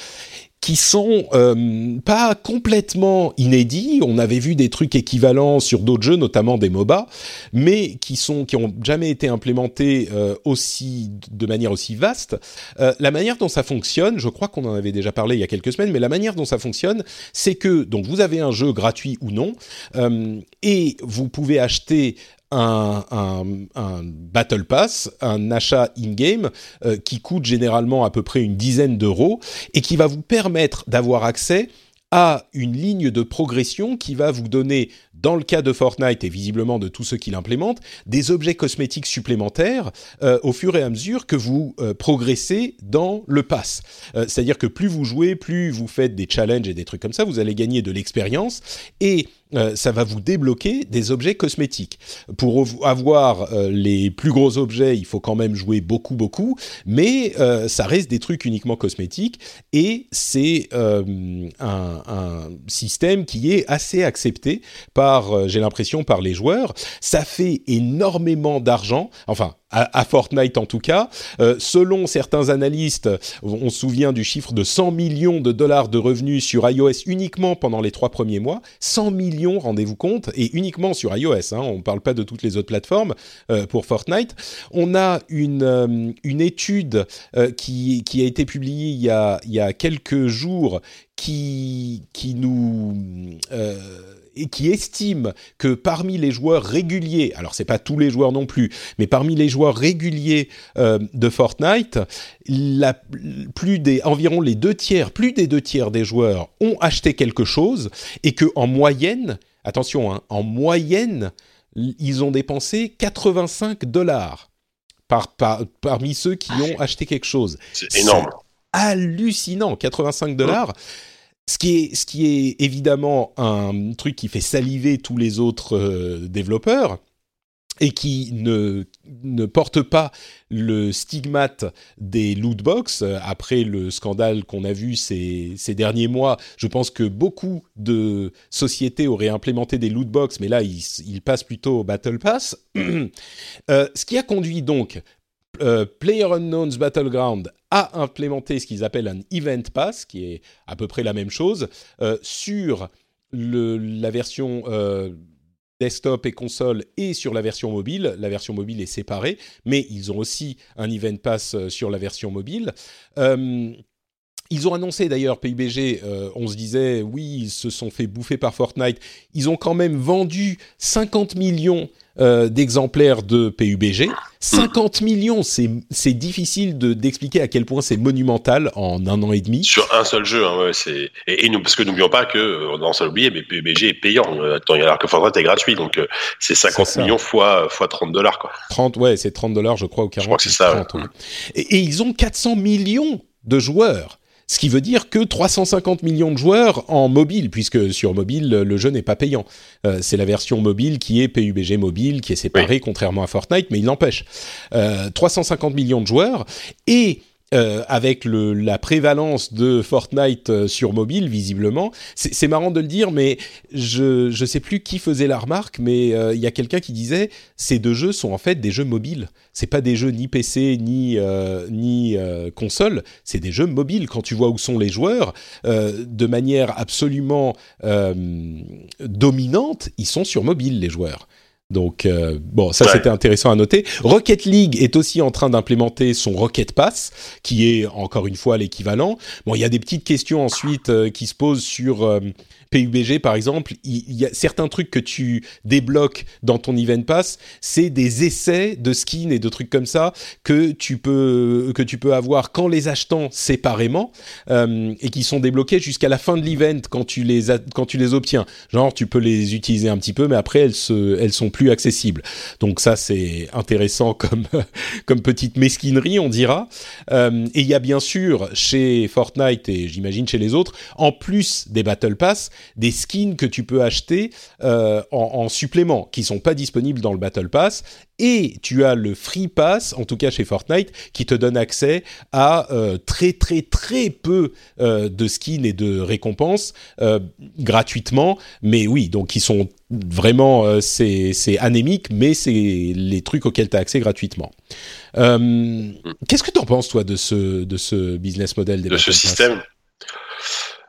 qui sont euh, pas complètement inédits. On avait vu des trucs équivalents sur d'autres jeux, notamment des MOBA, mais qui sont qui ont jamais été implémentés euh, aussi de manière aussi vaste. Euh, la manière dont ça fonctionne, je crois qu'on en avait déjà parlé il y a quelques semaines, mais la manière dont ça fonctionne, c'est que donc vous avez un jeu gratuit ou non, et vous pouvez acheter un, un, Battle Pass, un achat in-game euh, qui coûte généralement à peu près une dizaine d'euros et qui va vous permettre d'avoir accès à une ligne de progression qui va vous donner, dans le cas de Fortnite et visiblement de tous ceux qui l'implémentent, des objets cosmétiques supplémentaires euh, au fur et à mesure que vous euh, progressez dans le pass. C'est-à-dire que plus vous jouez, plus vous faites des challenges et des trucs comme ça, vous allez gagner de l'expérience et euh, ça va vous débloquer des objets cosmétiques. Pour avoir euh, les plus gros objets, il faut quand même jouer beaucoup, beaucoup, mais euh, ça reste des trucs uniquement cosmétiques et c'est un, un, système qui est assez accepté par, j'ai l'impression, par les joueurs. Ça fait énormément d'argent, enfin à, Fortnite en tout cas. Euh, selon certains analystes, on se souvient du chiffre de 100 millions de dollars de revenus sur iOS uniquement pendant les trois premiers mois. 100 millions, rendez-vous compte, et uniquement sur iOS. Hein, on ne parle pas de toutes les autres plateformes euh, pour Fortnite. On a une, euh, une étude qui, qui a été publiée il y a, il y a quelques jours qui, qui nous et qui estime que parmi les joueurs réguliers, alors c'est pas tous les joueurs non plus, mais parmi les joueurs réguliers euh, de Fortnite, la, plus des environ les deux tiers, plus des deux tiers des joueurs ont acheté quelque chose et que en moyenne, attention, hein, en moyenne, ils ont dépensé 85 dollars par, parmi ceux qui ont acheté quelque chose. C'est énorme. Hallucinant, 85 dollars. Ce qui, est, ce évidemment un truc qui fait saliver tous les autres euh, développeurs et qui ne, porte pas le stigmate des loot box. Après le scandale qu'on a vu ces, ces, derniers mois, je pense que beaucoup de sociétés auraient implémenté des loot box, mais là, ils, ils passent plutôt au Battle Pass. euh, ce qui a conduit donc euh, PlayerUnknown's Battleground a implémenté ce qu'ils appellent un Event Pass, qui est à peu près la même chose, euh, sur la version euh, desktop et console et sur la version mobile. La version mobile est séparée, mais ils ont aussi un Event Pass sur la version mobile. Ils ont annoncé d'ailleurs, PUBG, on se disait, oui, ils se sont fait bouffer par Fortnite. Ils ont quand même vendu 50 millions euh, d'exemplaires de PUBG. 50 millions, c'est difficile d'expliquer à quel point c'est monumental en un an et demi. Sur un seul jeu, hein, ouais, c'est et, nous, parce que n'oublions pas que euh, dans seul oublié, mais PUBG est payant. Euh, alors que Fortnite est gratuit, donc c'est 50 millions fois fois 30 dollars quoi. 30, ouais, c'est 30 dollars, je crois, ou 40. Je crois que c'est ça. et, et ils ont 400 millions de joueurs ce qui veut dire que 350 millions de joueurs en mobile, puisque sur mobile, le jeu n'est pas payant. Euh, c'est la version mobile qui est PUBG mobile, qui est séparée, contrairement à Fortnite, mais il n'empêche. Euh, 350 millions de joueurs, et euh, avec le, la prévalence de Fortnite euh, sur mobile, visiblement. C'est marrant de le dire, mais je ne sais plus qui faisait la remarque, mais euh, il y a quelqu'un qui disait ces deux jeux sont en fait des jeux mobiles. C'est pas des jeux ni PC ni ni console, c'est des jeux mobiles. Quand tu vois où sont les joueurs, de manière absolument dominante, ils sont sur mobile les joueurs. Donc euh, bon, ça c'était intéressant à noter. Rocket League est aussi en train d'implémenter son Rocket Pass, qui est encore une fois l'équivalent. Bon, il y a des petites questions ensuite euh, qui se posent sur euh, PUBG par exemple, il, y a certains trucs que tu débloques dans ton Event Pass, c'est des essais de skins et de trucs comme ça que tu peux que tu peux avoir qu'en les achetant séparément euh, et qui sont débloqués jusqu'à la fin de l'event quand tu les quand tu les obtiens. Genre tu peux les utiliser un petit peu, mais après elles se elles sont plus accessibles. Donc ça c'est intéressant comme comme petite mesquinerie on dira. Euh, et il y a bien sûr chez Fortnite et j'imagine chez les autres, en plus des Battle Pass, des skins que tu peux acheter euh, en, supplément, qui sont pas disponibles dans le Battle Pass. Et tu as le Free Pass, en tout cas chez Fortnite, qui te donne accès à euh, très très très peu euh, de skins et de récompenses gratuitement. Mais oui, donc ils sont vraiment c'est anémique, mais c'est les trucs auxquels tu as accès gratuitement. Qu'est-ce que tu en penses toi de ce de ce business model des de ce système?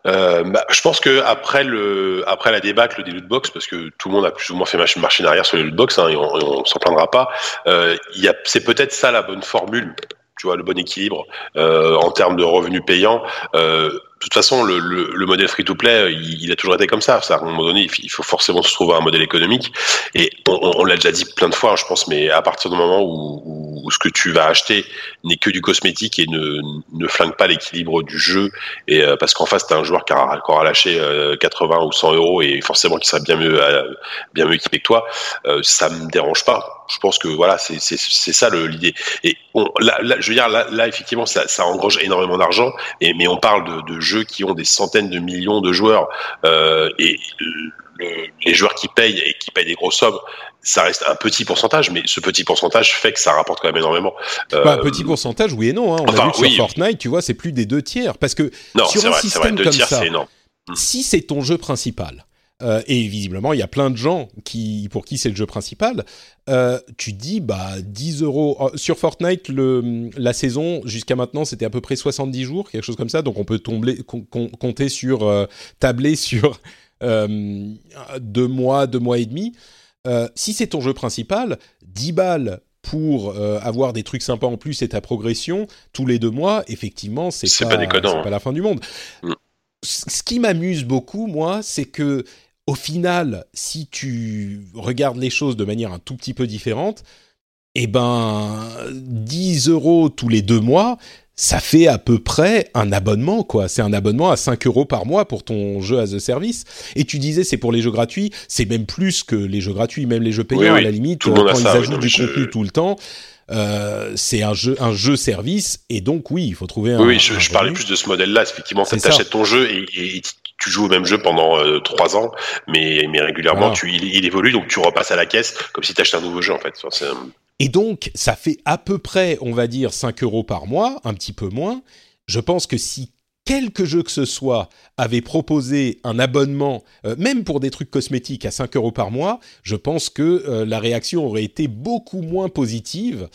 Euh, bah, je pense que après le après la débâcle des lootbox, parce que tout le monde a plus ou moins fait machine arrière sur les lootbox, hein, et on, s'en plaindra pas. Euh, c'est peut-être ça la bonne formule, tu vois, le bon équilibre euh, en termes de revenus payants. Euh, de toute façon, le, le, le modèle free-to-play, il, il, a toujours été comme ça. ça. À un moment donné, il faut forcément se trouver un modèle économique. Et on, on l'a déjà dit plein de fois, je pense, mais à partir du moment où, où, ce que tu vas acheter n'est que du cosmétique et ne, ne flingue pas l'équilibre du jeu, et euh, parce qu'en face, tu as un joueur qui aura lâché 80 euh, ou 100 euros et forcément qui sera bien mieux, euh, bien mieux équipé que toi, ça me dérange pas je pense que voilà, c'est ça l'idée. Et là, là, je veux dire, là, là effectivement, ça, ça engrange énormément d'argent. Mais on parle de, de, jeux qui ont des centaines de millions de joueurs euh, et les joueurs qui payent et qui payent des grosses sommes, ça reste un petit pourcentage, mais ce petit pourcentage fait que ça rapporte quand même énormément. Euh, bah, petit pourcentage, oui et non. Hein. On a vu que sur Fortnite, tu vois, c'est plus des deux tiers, parce que sur un système comme ça, si c'est ton jeu principal, euh, et visiblement il y a plein de gens qui pour qui c'est le jeu principal. Euh, tu dis bah 10 euros oh, sur Fortnite le la saison jusqu'à maintenant c'était à peu près 70 jours quelque chose comme ça donc on peut tomber compter sur euh, tabler sur deux mois deux mois et demi. si c'est ton jeu principal 10 balles pour avoir des trucs sympas en plus et ta progression tous les deux mois, effectivement, c'est pas, pas, pas, hein. la fin du monde. Mm. Ce qui m'amuse beaucoup, moi, c'est que au final, si tu regardes les choses de manière un tout petit peu différente, eh ben, 10 euros tous les deux mois, ça fait à peu près un abonnement, quoi. C'est un abonnement à 5 euros par mois pour ton jeu as a service. Et tu disais, c'est pour les jeux gratuits. C'est même plus que les jeux gratuits, même les jeux payants, à la limite. quand ils ajoutent du contenu tout le temps, euh, c'est un jeu, un jeu service, et donc oui, il faut trouver un. Oui, je, parlais plus de ce modèle-là. Effectivement, tu achètes ton jeu et, tu joues au même jeu pendant euh, trois ans, mais, mais régulièrement, tu, il, évolue, donc tu repasses à la caisse comme si tu achetais un nouveau jeu en fait. et donc, ça fait à peu près, on va dire, 5 euros par mois, un petit peu moins. Je pense que si quelque jeu que ce soit avait proposé un abonnement, euh, même pour des trucs cosmétiques, à 5 euros par mois, je pense que euh, la réaction aurait été beaucoup moins positive.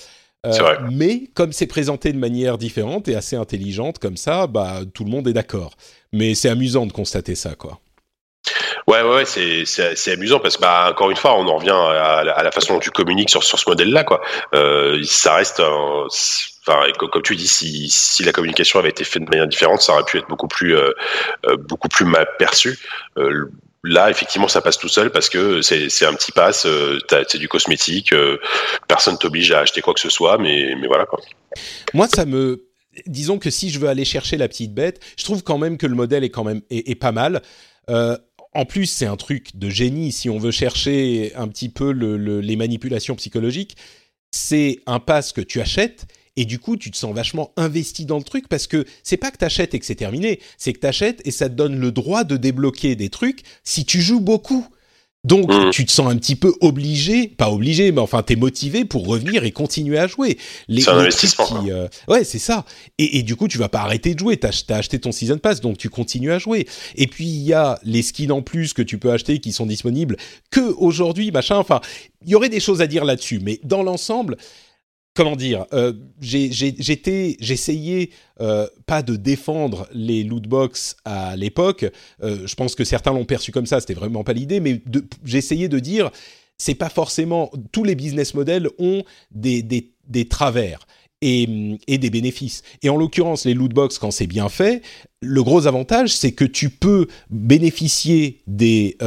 Euh, mais comme c'est présenté de manière différente et assez intelligente comme ça, bah tout le monde est d'accord. Mais c'est amusant de constater ça, quoi. Ouais, ouais, c'est, c'est, amusant parce que, bah, encore une fois, on en revient à, la façon dont tu communiques sur, sur ce modèle-là, quoi. Euh, ça reste, enfin, comme tu dis, si, si la communication avait été faite de manière différente, ça aurait pu être beaucoup plus, euh, euh, beaucoup plus mal perçu. Euh, là, effectivement, ça passe tout seul parce que c'est, un petit pass, c'est du cosmétique, personne t'oblige à acheter quoi que ce soit, mais, voilà, quoi. Moi, ça me, disons que si je veux aller chercher la petite bête, je trouve quand même que le modèle est quand même pas mal. Euh, en plus, c'est un truc de génie si on veut chercher un petit peu les manipulations psychologiques. C'est un pass que tu achètes et du coup, tu te sens vachement investi dans le truc parce que c'est pas que tu achètes et que c'est terminé, c'est que tu achètes et ça te donne le droit de débloquer des trucs si tu joues beaucoup. Donc, mmh. tu te sens un petit peu obligé, pas obligé, mais enfin, t'es motivé pour revenir et continuer à jouer. C'est un investissement. Euh, ouais, c'est ça. Et, et, du coup, tu vas pas arrêter de jouer. T'as as acheté ton season pass, donc tu continues à jouer. Et puis, il y a les skins en plus que tu peux acheter qui sont disponibles que aujourd'hui, machin. Enfin, il y aurait des choses à dire là-dessus, mais dans l'ensemble, comment dire, euh, j'étais, j'essayais euh, pas de défendre les loot box à l'époque. Euh, je pense que certains l'ont perçu comme ça, c'était vraiment pas l'idée, mais j'essayais de dire, c'est pas forcément tous les business models ont des, des, des travers. Et, et, des bénéfices. Et en l'occurrence, les loot box, quand c'est bien fait, le gros avantage, c'est que tu peux bénéficier des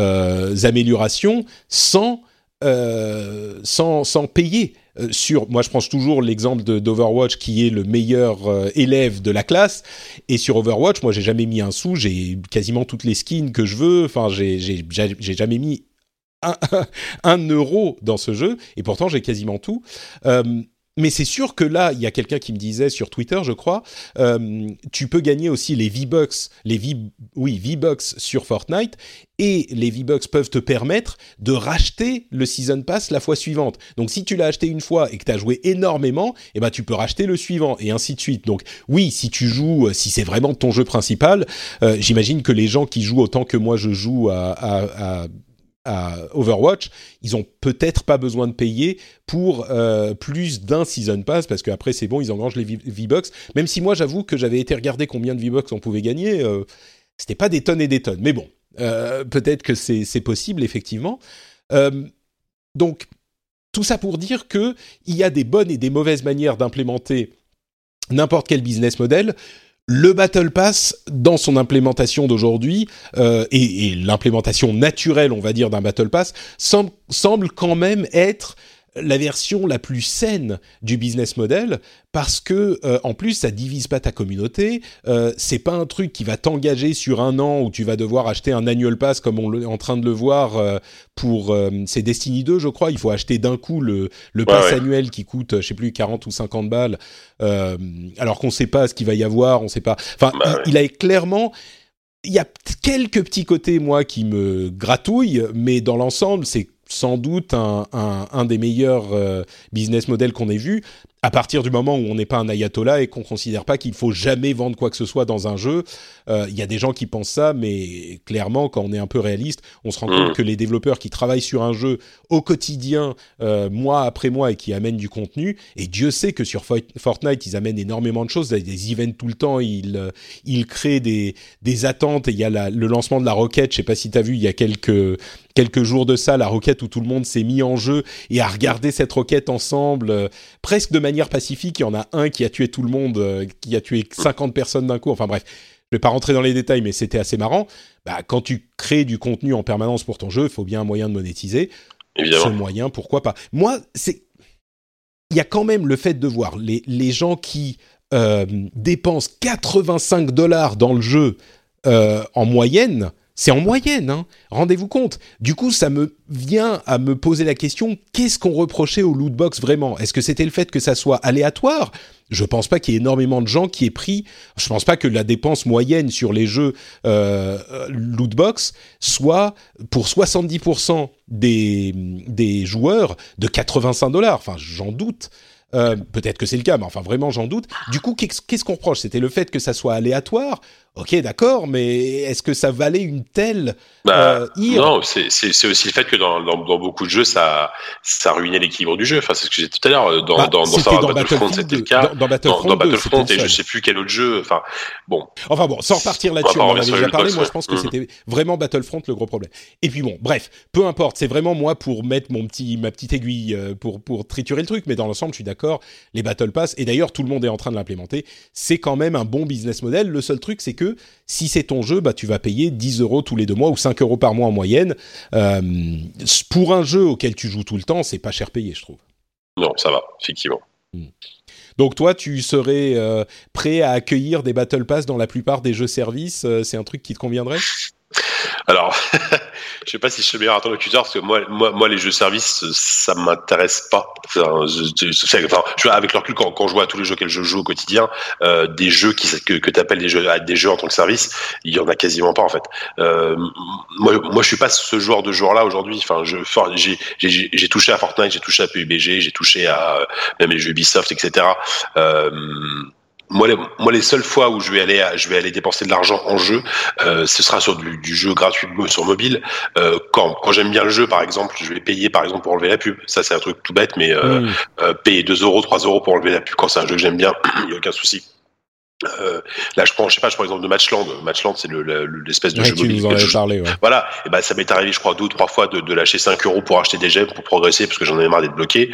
améliorations sans, sans, sans payer. Euh, sur, moi je prends toujours l'exemple d'Overwatch qui est le meilleur euh, élève de la classe, et sur Overwatch, moi j'ai jamais mis un sou, j'ai quasiment toutes les skins que je veux, enfin j'ai jamais mis un, un, euro dans ce jeu, et pourtant j'ai quasiment tout. Euh, mais c'est sûr que là, il y a quelqu'un qui me disait sur Twitter, je crois, euh, tu peux gagner aussi les V-Bucks, les v, oui, V-Bucks sur Fortnite, et les V-Bucks peuvent te permettre de racheter le Season Pass la fois suivante. Donc si tu l'as acheté une fois et que tu as joué énormément, eh ben, tu peux racheter le suivant, et ainsi de suite. Donc oui, si tu joues, si c'est vraiment ton jeu principal, euh, j'imagine que les gens qui jouent autant que moi je joue à, à, à Overwatch, ils ont peut-être pas besoin de payer pour euh, plus d'un season pass parce qu'après c'est bon, ils engrangent les V-Bucks. Même si moi j'avoue que j'avais été regarder combien de V-Bucks on pouvait gagner, euh, c'était pas des tonnes et des tonnes. Mais bon, euh, peut-être que c'est possible effectivement. donc tout ça pour dire que il y a des bonnes et des mauvaises manières d'implémenter n'importe quel business model le Battle Pass, dans son implémentation d'aujourd'hui, euh, et, l'implémentation naturelle, on va dire, d'un Battle Pass, semble, quand même être la version la plus saine du business model parce que euh, en plus ça divise pas ta communauté euh, c'est pas un truc qui va t'engager sur un an où tu vas devoir acheter un annual pass comme on est en train de le voir euh, pour c'est Destiny 2 je crois. Il faut acheter d'un coup le, le pass annuel qui coûte je sais plus 40 ou 50 balles alors qu'on sait pas ce qu'il va y avoir on sait pas. Enfin bah il, il a clairement il y a quelques petits côtés moi qui me gratouillent mais dans l'ensemble c'est sans doute un, un, un des meilleurs euh, business models qu'on ait vu. à partir du moment où on n'est pas un ayatollah et qu'on considère pas qu'il faut jamais vendre quoi que ce soit dans un jeu, il y a des gens qui pensent ça, mais clairement, quand on est un peu réaliste, on se rend compte mm. que les développeurs qui travaillent sur un jeu au quotidien, mois après mois, et qui amènent du contenu, et Dieu sait que sur Fortnite, ils amènent énormément de choses, des events tout le temps, ils, ils créent des, des attentes, et il y a le lancement de la roquette, je sais pas si tu as vu, il y a quelques quelques jours de ça, la roquette où tout le monde s'est mis en jeu et a regardé cette roquette ensemble, euh, presque de manière pacifique. Il y en a un qui a tué tout le monde, euh, qui a tué 50 personnes d'un coup. Enfin bref, je vais pas rentrer dans les détails, mais c'était assez marrant. Bah, quand tu crées du contenu en permanence pour ton jeu, il faut bien un moyen de monétiser. Évidemment. Ce moyen, pourquoi pas? Moi, c'est il y a quand même le fait de voir les, les gens qui euh, dépensent 85 dollars dans le jeu en moyenne c'est en moyenne, hein. rendez-vous compte. Du coup, ça me vient à me poser la question qu'est-ce qu'on reprochait au lootbox vraiment? Est-ce que c'était le fait que ça soit aléatoire? Je pense pas qu'il y ait énormément de gens qui aient pris. Je pense pas que la dépense moyenne sur les jeux euh, lootbox soit pour 70% des, des joueurs de 85 dollars. Enfin, j'en doute. Euh, peut-être que c'est le cas, mais enfin vraiment j'en doute. Du coup, qu'est-ce qu'on reproche? C'était le fait que ça soit aléatoire Ok, d'accord, mais est-ce que ça valait une telle bah, euh, Non, c'est aussi le fait que dans, dans, dans, beaucoup de jeux, ça, ça ruinait l'équilibre du jeu. Enfin, c'est ce que j'ai dit tout à l'heure. Dans, bah, dans, dans, Battlefront, c'était le cas. Dans, Battlefront, Battlefront et je sais plus quel autre jeu. Enfin, bon. Enfin bon, sans repartir là-dessus, on en avait déjà parlé. Moi, je pense que mm. c'était vraiment Battlefront le gros problème. Et puis bon, bref, peu importe. C'est vraiment moi pour mettre mon petit, ma petite aiguille euh, pour, pour triturer le truc. Mais dans l'ensemble, je suis d'accord. Les Battle Pass, et d'ailleurs, tout le monde est en train de l'implémenter. C'est quand même un bon business model. Le seul truc, c'est que si c'est ton jeu, bah, tu vas payer 10 euros tous les deux mois ou 5 euros par mois en moyenne. Euh, pour un jeu auquel tu joues tout le temps, c'est pas cher payé, je trouve. Non, ça va, effectivement. Hmm. Donc toi, tu serais euh, prêt à accueillir des Battle Pass dans la plupart des jeux services euh, C'est un truc qui te conviendrait? Alors, je sais pas si je suis le meilleur interlocuteur parce que moi, moi, moi, les jeux service, ça m'intéresse pas. Enfin, je, avec le recul, quand, quand je vois tous les jeux auxquels je joue au quotidien, euh, des jeux qui, que, que tu appelles des jeux, des jeux en tant que service, il y en a quasiment pas en fait. Euh, moi, moi, je suis pas ce joueur de joueur-là aujourd'hui. Enfin, je, j'ai touché à Fortnite, j'ai touché à PUBG, j'ai touché à euh, même les jeux Ubisoft, etc. Euh, moi les, moi, les seules fois où je vais aller, je vais aller dépenser de l'argent en jeu, euh, ce sera sur du, du, jeu gratuit sur mobile. Euh, quand quand j'aime bien le jeu, par exemple, je vais payer, par exemple, pour enlever la pub. Ça, c'est un truc tout bête, mais euh, mm. euh payer 2 euros, 3 euros pour enlever la pub quand c'est un jeu que j'aime bien, il n'y a aucun souci. Euh, là, je prends, je sais pas, je prends l'exemple de Matchland. Matchland, c'est l'espèce de jeu mobile. parlé, ouais. Voilà. Et ben, ça m'est arrivé, je crois, deux ou trois fois de, de, lâcher 5 euros pour acheter des gemmes pour progresser parce que j'en avais marre d'être bloqué.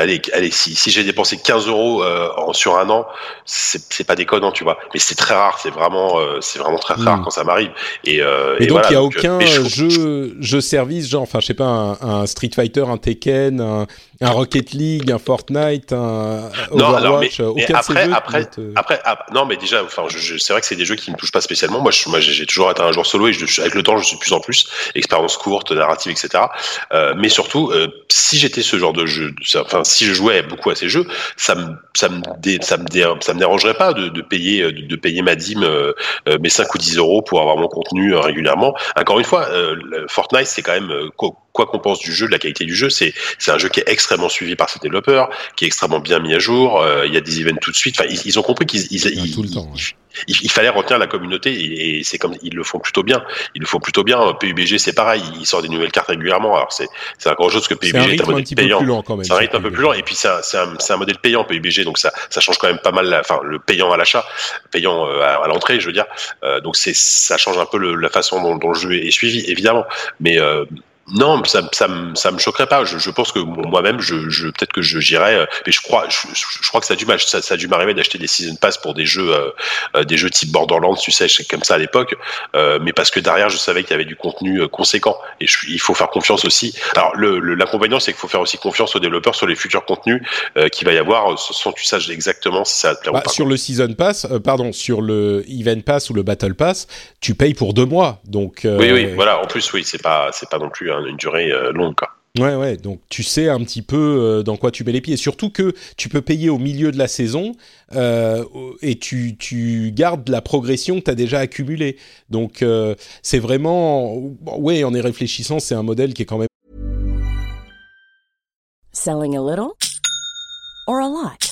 allez, allez, si, si j'ai dépensé 15 euros euh, sur un an, c'est pas déconnant, tu vois. Mais c'est très rare. C'est vraiment, euh, c'est vraiment très, rare hmm. quand ça m'arrive. Et, euh, et, donc, il y a aucun jeu, jeu service, genre, enfin, je sais pas, un, un, Street Fighter, un Tekken, un, un Rocket League, un Fortnite, un non, Overwatch, alors, mais, mais après, après, après, ah, non, mais déjà, enfin, je, c'est vrai que c'est des jeux qui me touchent pas spécialement. Moi, moi, j'ai toujours été un joueur solo et je, avec le temps, je suis de plus en plus expérience courte, narrative, etc. Euh, mais surtout, euh, si j'étais ce genre de jeu, enfin, si je jouais beaucoup à ces jeux, ça me, ça me, ça me, ça me dérangerait pas de, de payer, de, de, payer ma dîme, euh, euh mes 5 ou 10 euros pour avoir mon contenu euh, régulièrement. Encore une fois, Fortnite, c'est quand même quoi qu'on pense du jeu, de la qualité du jeu, c'est c'est un jeu qui est extrêmement suivi par ses développeurs, qui est extrêmement bien mis à jour. Euh, il y a des events tout de suite. Enfin, ils, ils ont compris qu'ils ils, ils, tout le temps, il, fallait retenir la communauté et, c'est comme ils le font plutôt bien. Ils le font plutôt bien. PUBG c'est pareil, ils sortent des nouvelles cartes régulièrement. Alors c'est c'est encore autre chose que PUBG est un, modèle payant. C'est un rythme un peu plus lent et puis c'est un, un, un, modèle payant PUBG donc ça ça change quand même pas mal. enfin le payant à l'achat, payant euh, à, l'entrée, je veux dire. Euh, donc c'est ça change un peu le, la façon dont, dont, le jeu est suivi évidemment, mais euh, non, ça, ça, me, ça me choquerait pas. Je, je pense que moi-même, je, je peut-être que je j'irais, euh, mais je crois, je, je, crois que ça a dû, ça, ça a dû m'arriver d'acheter des season pass pour des jeux, euh, euh, des jeux type Borderlands, tu sais, comme ça à l'époque, euh, mais parce que derrière, je savais qu'il y avait du contenu conséquent et il faut faire confiance aussi. Alors, le, l'inconvénient, c'est qu'il faut faire aussi confiance aux développeurs sur les futurs contenus euh, qu'il va y avoir, sans que tu saches exactement si ça va te plaire bah, ou pas. Sur le season pass, pardon, sur le event pass ou le battle pass, tu payes pour deux mois, donc. Oui, oui, voilà. En plus, oui, c'est pas, c'est pas non plus une durée longue. Quoi. Ouais, ouais, donc tu sais un petit peu euh, dans quoi tu mets les pieds. Surtout que tu peux payer au milieu de la saison euh, et tu, tu gardes la progression que tu as déjà accumulée. Donc euh, c'est vraiment... Ouais, en y réfléchissant, c'est un modèle qui est quand même... Selling a little or a lot?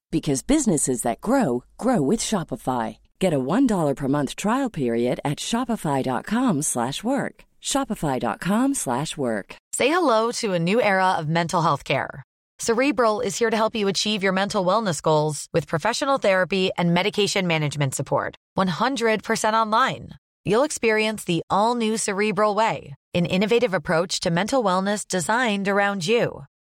because businesses that grow grow with Shopify. Get a $1 per month trial period at shopify.com/work. shopify.com/work. Say hello to a new era of mental health care. Cerebral is here to help you achieve your mental wellness goals with professional therapy and medication management support. 100% online. You'll experience the all new Cerebral Way, an innovative approach to mental wellness designed around you.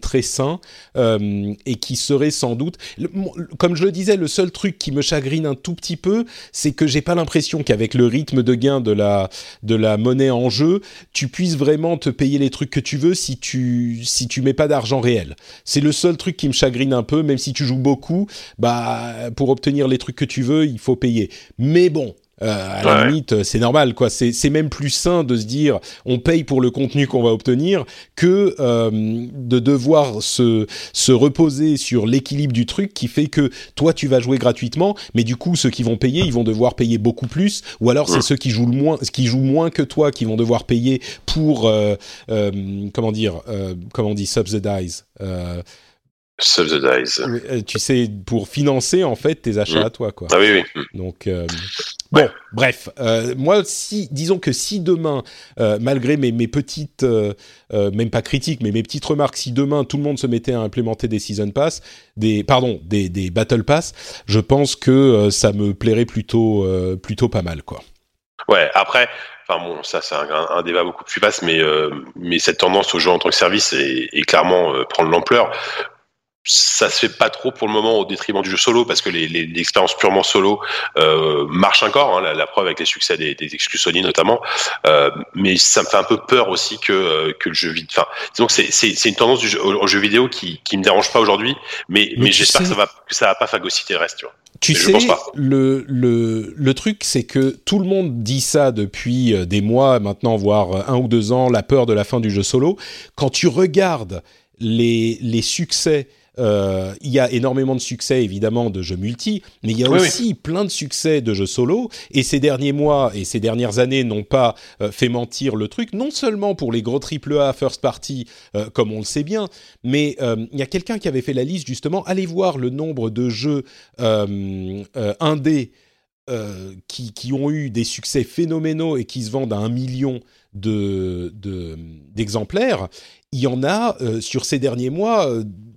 Très sain euh, et qui serait sans doute, comme je le disais, le seul truc qui me chagrine un tout petit peu, c'est que j'ai pas l'impression qu'avec le rythme de gain de la de la monnaie en jeu, tu puisses vraiment te payer les trucs que tu veux si tu si tu mets pas d'argent réel. C'est le seul truc qui me chagrine un peu, même si tu joues beaucoup, bah pour obtenir les trucs que tu veux, il faut payer. Mais bon, à la limite, c'est normal, quoi. C'est même plus sain de se dire, on paye pour le contenu qu'on va obtenir, que euh, de devoir se, se reposer sur l'équilibre du truc qui fait que toi, tu vas jouer gratuitement, mais du coup, ceux qui vont payer, ils vont devoir payer beaucoup plus, ou alors c'est ceux qui jouent le moins, qui jouent moins que toi, qui vont devoir payer pour, euh, comment dire, comment on dit, subsidize. Subsidize. Tu sais, pour financer en fait tes achats mm. à toi, quoi. Ah oui, oui. Donc, Bon, bref, euh, moi, si, disons que si demain, euh, malgré mes, mes petites, euh, même pas critiques, mais mes petites remarques, si demain tout le monde se mettait à implémenter des season pass, des, pardon, des, des battle pass, je pense que ça me plairait plutôt, plutôt pas mal, quoi. Ouais, après, enfin bon, ça c'est un, débat beaucoup plus vaste, mais mais cette tendance au jeu en tant que service est, est clairement prendre l'ampleur ça se fait pas trop pour le moment au détriment du jeu solo parce que les, les, l'expérience purement solo euh, marche encore, hein, la, preuve avec les succès des, des exclus Sony notamment. Euh, mais ça me fait un peu peur aussi que euh, que le jeu vidéo. Enfin, disons que c'est, une tendance du jeu, au, jeu vidéo qui qui me dérange pas aujourd'hui, mais mais, j'espère que ça va que ça va pas phagocyter le reste. Tu vois. Tu sais, le, le, le truc, c'est que tout le monde dit ça depuis euh, des mois maintenant, voire un ou deux ans, la peur de la fin du jeu solo. Quand tu regardes les, les succès euh, il y a énormément de succès évidemment de jeux multi, mais il y a aussi plein de succès de jeux solo. Et ces derniers mois et ces dernières années n'ont pas euh, fait mentir le truc, non seulement pour les gros AAA first party, euh, comme on le sait bien, mais il y a quelqu'un qui avait fait la liste justement. Allez voir le nombre de jeux indés. qui, qui, ont eu des succès phénoménaux et qui se vendent à un million de, d'exemplaires, il y en a sur ces derniers mois,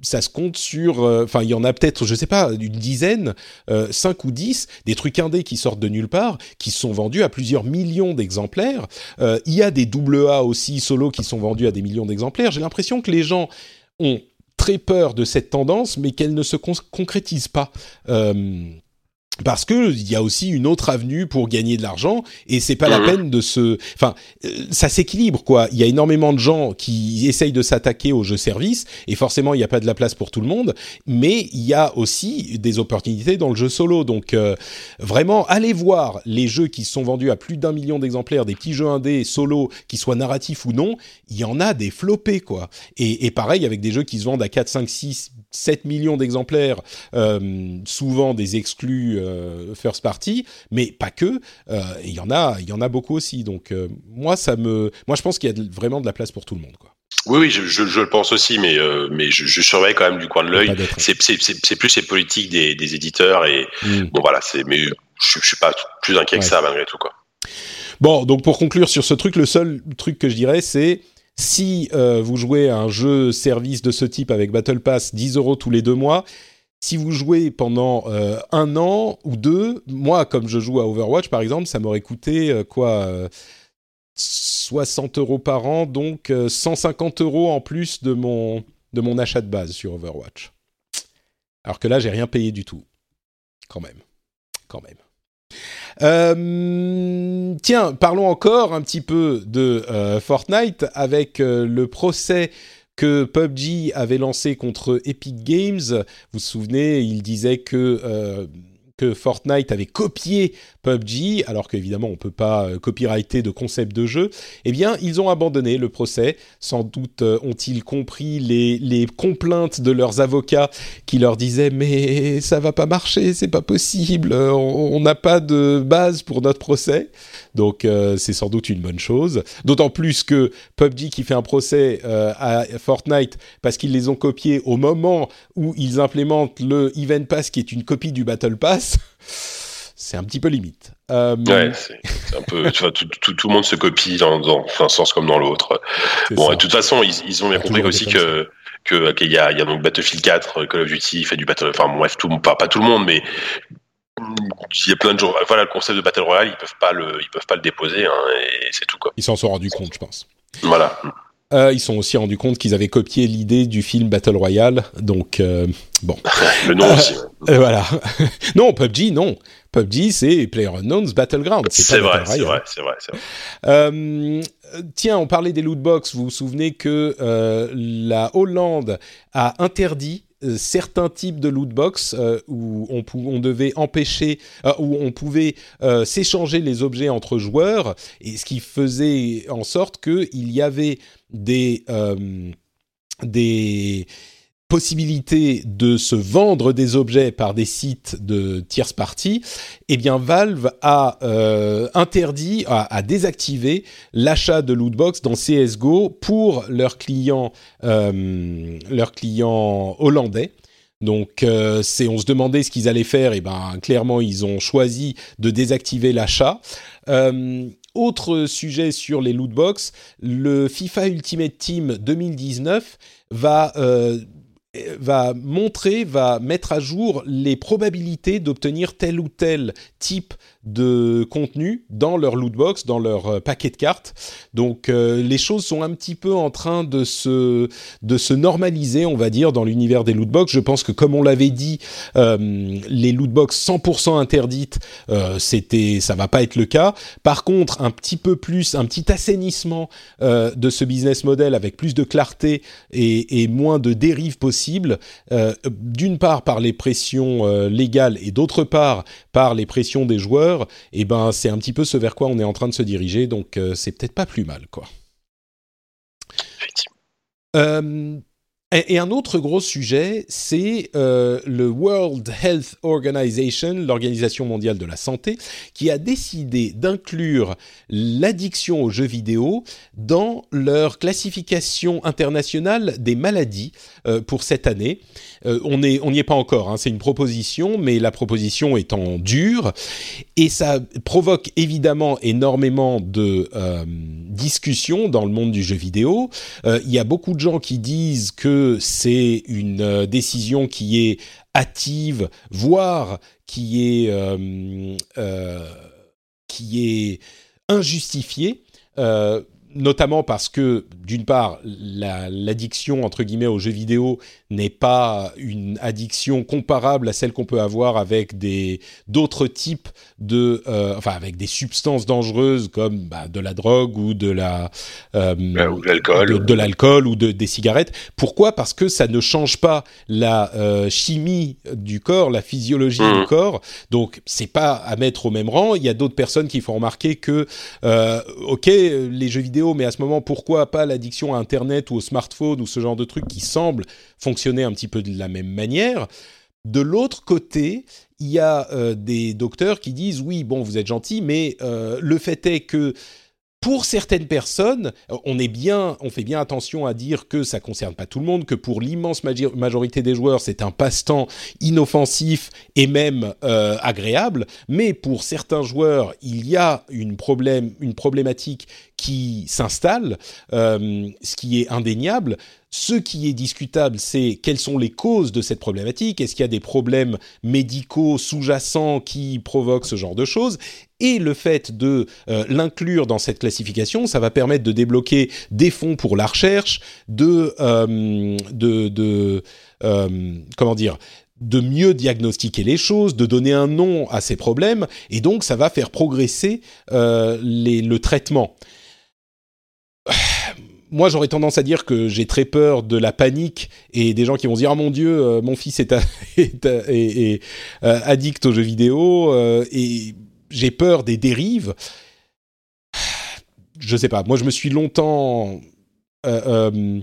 ça se compte sur, euh, enfin il y en a peut-être, je sais pas, une dizaine, cinq ou dix, des trucs indés qui sortent de nulle part, qui sont vendus à plusieurs millions d'exemplaires. il y a des double A aussi solo qui sont vendus à des millions d'exemplaires. J'ai l'impression que les gens ont très peur de cette tendance, mais qu'elle ne se concrétise pas parce que il y a aussi une autre avenue pour gagner de l'argent et c'est pas la mmh. peine de se enfin euh, ça s'équilibre quoi. Il y a énormément de gens qui essayent de s'attaquer aux jeux services et forcément il n'y a pas de la place pour tout le monde mais il y a aussi des opportunités dans le jeu solo. Donc euh, vraiment allez voir les jeux qui sont vendus à plus d'un million d'exemplaires des petits jeux indés solo qui soient narratifs ou non il y en a des flopés quoi. Et, et pareil avec des jeux qui se vendent à 4 5 6 7 millions d'exemplaires euh, souvent des exclus euh, first party, mais pas que. Euh, il y en a, il y en a beaucoup aussi. Donc moi, ça me, moi je pense qu'il y a vraiment de la place pour tout le monde, quoi. Oui, oui, je, je, je le pense aussi, mais mais je, je, surveille quand même du coin de l'œil. C'est plus ces politiques des, des éditeurs et mm. bon voilà, c'est mais je, je suis pas plus inquiet que ça malgré tout quoi. Bon, donc pour conclure sur ce truc, le seul truc que je dirais, c'est si euh, vous jouez un jeu service de ce type avec Battle Pass, 10 euros tous les deux mois, si vous jouez pendant euh, un an ou deux, moi, comme je joue à Overwatch par exemple, ça m'aurait coûté euh, quoi 60 euros par an, donc 150 euros en plus de mon, de mon achat de base sur Overwatch. Alors que là, j'ai rien payé du tout. Quand même. Quand même. Euh, tiens, parlons encore un petit peu de euh, Fortnite avec euh, le procès que PUBG avait lancé contre Epic Games. Vous vous souvenez, il disait que que Fortnite avait copié PUBG, alors qu'évidemment on peut pas euh, copyrighter de concept de jeu, eh bien ils ont abandonné le procès. Sans doute euh, ont-ils compris les, les complaintes de leurs avocats qui leur disaient mais ça va pas marcher, c'est pas possible, on n'a pas de base pour notre procès. Donc euh, c'est sans doute une bonne chose. D'autant plus que PUBG qui fait un procès à Fortnite parce qu'ils les ont copiés au moment où ils implémentent le Event Pass qui est une copie du Battle Pass c'est un petit peu limite. Euh, ouais, c'est un peu, vois, tout, tout, le monde se copie dans, dans un sens comme dans l'autre. Bon, de toute façon, ils, ils ont bien compris aussi que qu'il y a, il y a donc Battlefield 4, Call of Duty fait du Battle, enfin bref, tout, pas, pas tout le monde, mais il y a plein de gens. Voilà, le concept de Battle Royale, ils peuvent pas le, ils peuvent pas le déposer, hein, et c'est tout quoi. Ils s'en sont rendus compte, je pense. Voilà. Euh, ils sont aussi rendus compte qu'ils avaient copié l'idée du film Battle Royale, donc euh, bon. Le nom aussi. Euh, voilà. non, PUBG, non. PUBG, c'est PlayerUnknown's Battleground. C'est vrai, c'est vrai, c'est vrai, vrai. tiens, on parlait des lootbox. Vous vous souvenez que la Hollande a interdit euh, certains types de loot box euh, où on, on, devait empêcher, euh, où on pouvait s'échanger les objets entre joueurs, et ce qui faisait en sorte qu'il y avait des des possibilité de se vendre des objets par des sites de tierce partie, eh bien Valve a euh, interdit, a, désactivé l'achat de lootbox dans CS:GO pour leurs clients, euh, leurs hollandais. Donc, euh, on se demandait ce qu'ils allaient faire. Et ben, clairement, ils ont choisi de désactiver l'achat. autre sujet sur les lootbox, le FIFA Ultimate Team 2019 va va montrer, va mettre à jour les probabilités d'obtenir tel ou tel type de contenu dans leur lootbox, dans leur euh, paquet de cartes. Donc euh, les choses sont un petit peu en train de se, de se normaliser, on va dire, dans l'univers des lootbox. Je pense que comme on l'avait dit, euh, les lootbox 100% interdites, c'était, ça va pas être le cas. Par contre, un petit peu plus, un petit assainissement de ce business model avec plus de clarté et, et moins de dérives possibles, d'une part par les pressions légales et d'autre part par les pressions des joueurs et eh ben c'est un petit peu ce vers quoi on est en train de se diriger, donc euh, c'est peut-être pas plus mal, quoi. Effectivement. Euh, et, un autre gros sujet, c'est euh, le World Health Organization, l'Organisation mondiale de la santé, qui a décidé d'inclure l'addiction aux jeux vidéo dans leur classification internationale des maladies euh, pour cette année. Euh, on n'y est pas encore, hein, c'est une proposition, mais la proposition est en dur, et ça provoque évidemment énormément de discussions dans le monde du jeu vidéo. Il y a beaucoup de gens qui disent que c'est une euh, décision qui est hâtive, voire qui est, euh, euh, qui est injustifiée notamment parce que, d'une part, l'addiction, entre guillemets, aux jeux vidéo n'est pas une addiction comparable à celle qu'on peut avoir avec d'autres types de, euh, enfin, avec des substances dangereuses comme bah, de la drogue ou de la euh, ou de l'alcool, de, l'alcool ou de des cigarettes. Pourquoi? Parce que ça ne change pas la euh, chimie du corps, la physiologie du mmh. corps. Donc, c'est pas à mettre au même rang. Il y a d'autres personnes qui font remarquer que, ok, les jeux vidéo mais à ce moment, pourquoi pas l'addiction à Internet ou au smartphone ou ce genre de trucs qui semblent fonctionner un petit peu de la même manière De l'autre côté, il y a euh, des docteurs qui disent oui, bon, vous êtes gentil, mais euh, le fait est que pour certaines personnes, on est bien, on fait bien attention à dire que ça concerne pas tout le monde, que pour l'immense majorité des joueurs, c'est un passe-temps inoffensif et même euh, agréable. Mais pour certains joueurs, il y a une problème, une problématique qui s'installe, euh, ce qui est indéniable. Ce qui est discutable, c'est quelles sont les causes de cette problématique. Est-ce qu'il y a des problèmes médicaux sous-jacents qui provoquent ce genre de choses et le fait de euh, l'inclure dans cette classification, ça va permettre de débloquer des fonds pour la recherche, de, euh, de, comment dire, de mieux diagnostiquer les choses, de donner un nom à ces problèmes, et donc ça va faire progresser le traitement. Moi, j'aurais tendance à dire que j'ai très peur de la panique et des gens qui vont se dire ah mon Dieu, mon fils est, est addict aux jeux vidéo et j'ai peur des dérives. Je sais pas. Moi, je me suis longtemps euh, euh,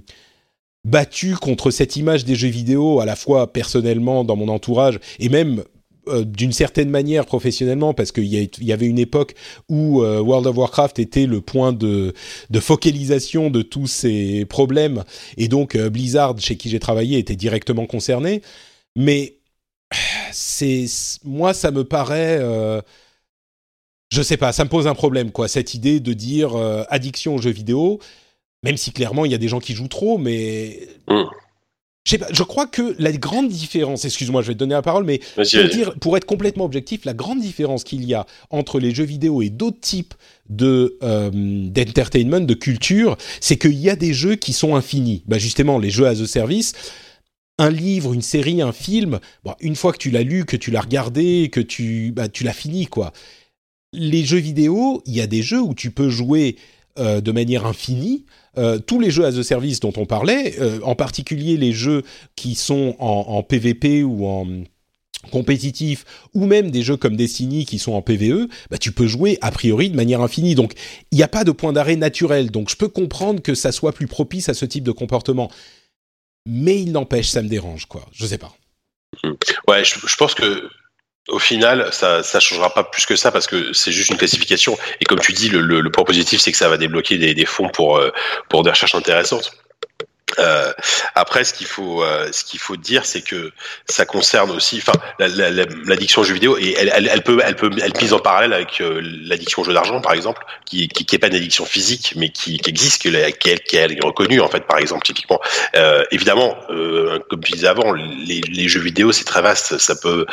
battu contre cette image des jeux vidéo, à la fois personnellement dans mon entourage et même euh, d'une certaine manière professionnellement, parce qu'il y, avait une époque où World of Warcraft était le point de, focalisation de tous ces problèmes, et donc Blizzard, chez qui j'ai travaillé, était directement concerné. Mais c'est moi, ça me paraît je sais pas, ça me pose un problème, quoi, cette idée de dire euh, addiction aux jeux vidéo, même si clairement il y a des gens qui jouent trop, mais. Mm. Je, pas, je crois que la grande différence, excuse-moi, je vais te donner la parole, mais pour, dire, pour être complètement objectif, la grande différence qu'il y a entre les jeux vidéo et d'autres types de euh, d'entertainment, de culture, c'est qu'il y a des jeux qui sont infinis. Bah justement, les jeux as a service, un livre, une série, un film, bon, une fois que tu l'as lu, que tu l'as regardé, que tu, bah, tu l'as fini, quoi les jeux vidéo, il y a des jeux où tu peux jouer euh, de manière infinie. Euh, tous les jeux as a service dont on parlait, euh, en particulier les jeux qui sont en, PVP ou en compétitif, ou même des jeux comme Destiny qui sont en PVE, bah, tu peux jouer a priori de manière infinie. Donc il n'y a pas de point d'arrêt naturel. Donc je peux comprendre que ça soit plus propice à ce type de comportement. Mais il n'empêche, ça me dérange, quoi. Je sais pas. Ouais, je pense que au final, ça ça changera pas plus que ça parce que c'est juste une classification. Et comme tu dis, le, le, point positif, c'est que ça va débloquer des, des fonds pour euh, pour des recherches intéressantes. Euh, après, ce qu'il faut, euh, ce qu'il faut dire, c'est que ça concerne aussi, enfin, l'addiction aux jeux vidéo et elle, elle, elle, peut, elle peut, elle pise en parallèle avec euh, l'addiction aux jeux d'argent, par exemple, qui, qui, qui est pas une addiction physique, mais qui, qui existe, qui, est, qui est reconnue en fait, par exemple, typiquement. Euh, évidemment, comme tu disais avant, les, les jeux vidéo, c'est très vaste, ça peut,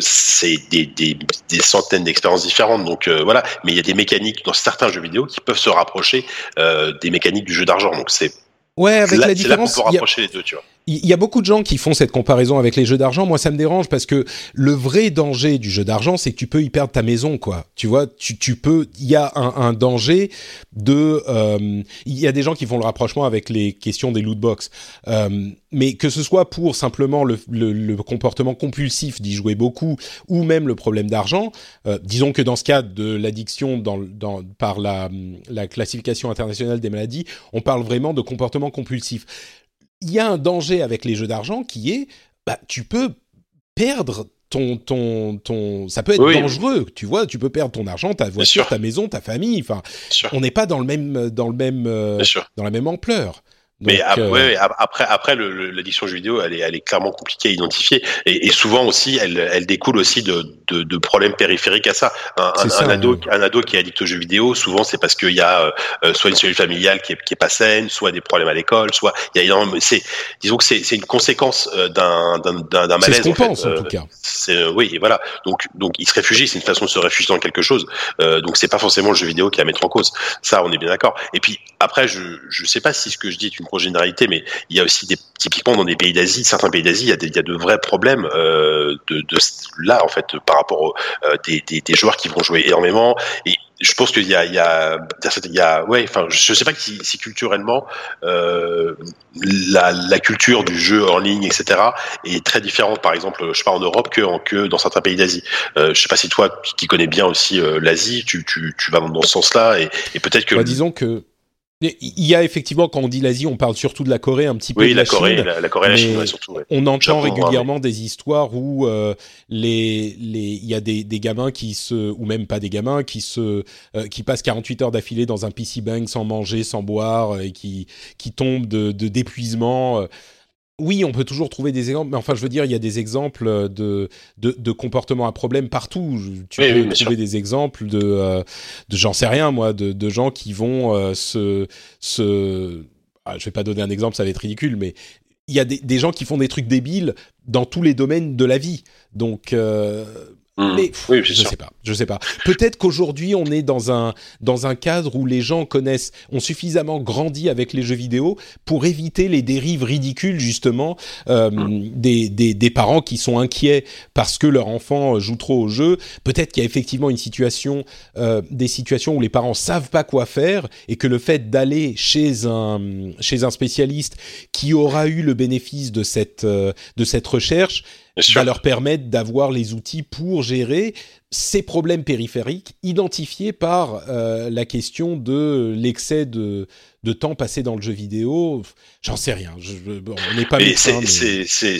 c'est des, des, des, centaines d'expériences différentes, donc voilà. Mais il y a des mécaniques dans certains jeux vidéo qui peuvent se rapprocher des mécaniques du jeu d'argent, donc c'est Ouais, avec la différence. Là peut rapprocher les deux, tu vois il y a beaucoup de gens qui font cette comparaison avec les jeux d'argent. Moi, ça me dérange parce que le vrai danger du jeu d'argent, c'est que tu peux y perdre ta maison, quoi. Tu vois, tu, tu peux. Il y a un, un danger de. Euh, il y a des gens qui font le rapprochement avec les questions des loot box, euh, mais que ce soit pour simplement le, le, le comportement compulsif d'y jouer beaucoup, ou même le problème d'argent. Euh, disons que dans ce cas de l'addiction, dans, dans, par la, la classification internationale des maladies, on parle vraiment de comportement compulsif il y a un danger avec les jeux d'argent qui est, bah, tu peux perdre ton, ton, ton, ça peut être dangereux, tu vois, tu peux perdre ton argent, ta voiture, ta maison, ta famille. Enfin, on n'est pas dans le même, dans le même, euh, dans la même ampleur mais euh, après, après, l'addiction jeux vidéo, elle est, elle est clairement compliquée à identifier, et, et souvent aussi, elle, elle découle aussi de, de, de, problèmes périphériques à ça. Un, un, ado, un ado qui est addict aux jeux vidéo, souvent c'est parce qu'il y a euh, euh, soit une cellule familiale qui est, qui est pas saine, soit des problèmes à l'école, soit il y a c'est, disons que c'est, une conséquence d'un, d'un, d'un malaise. C'est ce qu'on pense en, tout cas. C'est, oui, voilà. Donc, donc, il se réfugie, c'est une façon de se réfugier dans quelque chose. donc, c'est pas forcément le jeu vidéo qui est à mettre en cause. Ça, on est bien d'accord. Et puis après, je, je sais pas si ce que je dis est une généralité, mais il y a aussi des, typiquement dans des pays d'Asie, certains pays d'Asie, il, y a de vrais problèmes euh, de, de, là en fait par rapport aux euh, joueurs qui vont jouer énormément. Et je pense qu'il y a, il y a, il y a, ouais, enfin, je sais pas si, culturellement euh, la, culture du jeu en ligne, etc., est très différente. Par exemple, je pas en Europe que, dans certains pays d'Asie. Je sais pas si toi, qui connais bien aussi l'Asie, tu, vas dans ce sens-là, et, et peut-être que. Bah, disons que Il y a effectivement, quand on dit l'Asie, on parle surtout de la Corée, un petit peu oui, de la, la, Corée, Chine. La, la Corée, la Chine, ouais, surtout. Ouais. On entend Japon, régulièrement ouais. des histoires où euh, les les il y a des, des gamins qui se ou même pas des gamins qui se euh, qui passent 48 heures d'affilée dans un PC bang sans manger, sans boire euh, et qui qui tombent de de- d'épuisement. euh. Oui, on peut toujours trouver des exemples, mais enfin, je veux dire, il y a des exemples de, de, de comportements à problème partout. Tu Oui, peux oui, trouver sûr. des exemples de, euh, de j'en sais rien, moi, de, de gens qui vont euh, se, se. Ah, je vais pas donner un exemple, ça va être ridicule, mais il y a des, des gens qui font des trucs débiles dans tous les domaines de la vie. Donc, euh, Mmh. mais pff, Oui, c'est je sûr. sais pas, je sais pas. Peut-être qu'aujourd'hui on est dans un dans un cadre où les gens connaissent, ont suffisamment grandi avec les jeux vidéo pour éviter les dérives ridicules justement euh, Mm. des, des des parents qui sont inquiets parce que leur enfant joue trop au jeu. Peut-être qu'il y a effectivement une situation, euh, des situations où les parents savent pas quoi faire et que le fait d'aller chez un chez un spécialiste qui aura eu le bénéfice de cette euh, de cette recherche. Va leur permettre d'avoir les outils pour gérer ces problèmes périphériques identifiés par euh, la question de l'excès de, de temps passé dans le jeu vidéo. J'en sais rien. Je, je- bon, on n'est pas Mais c'est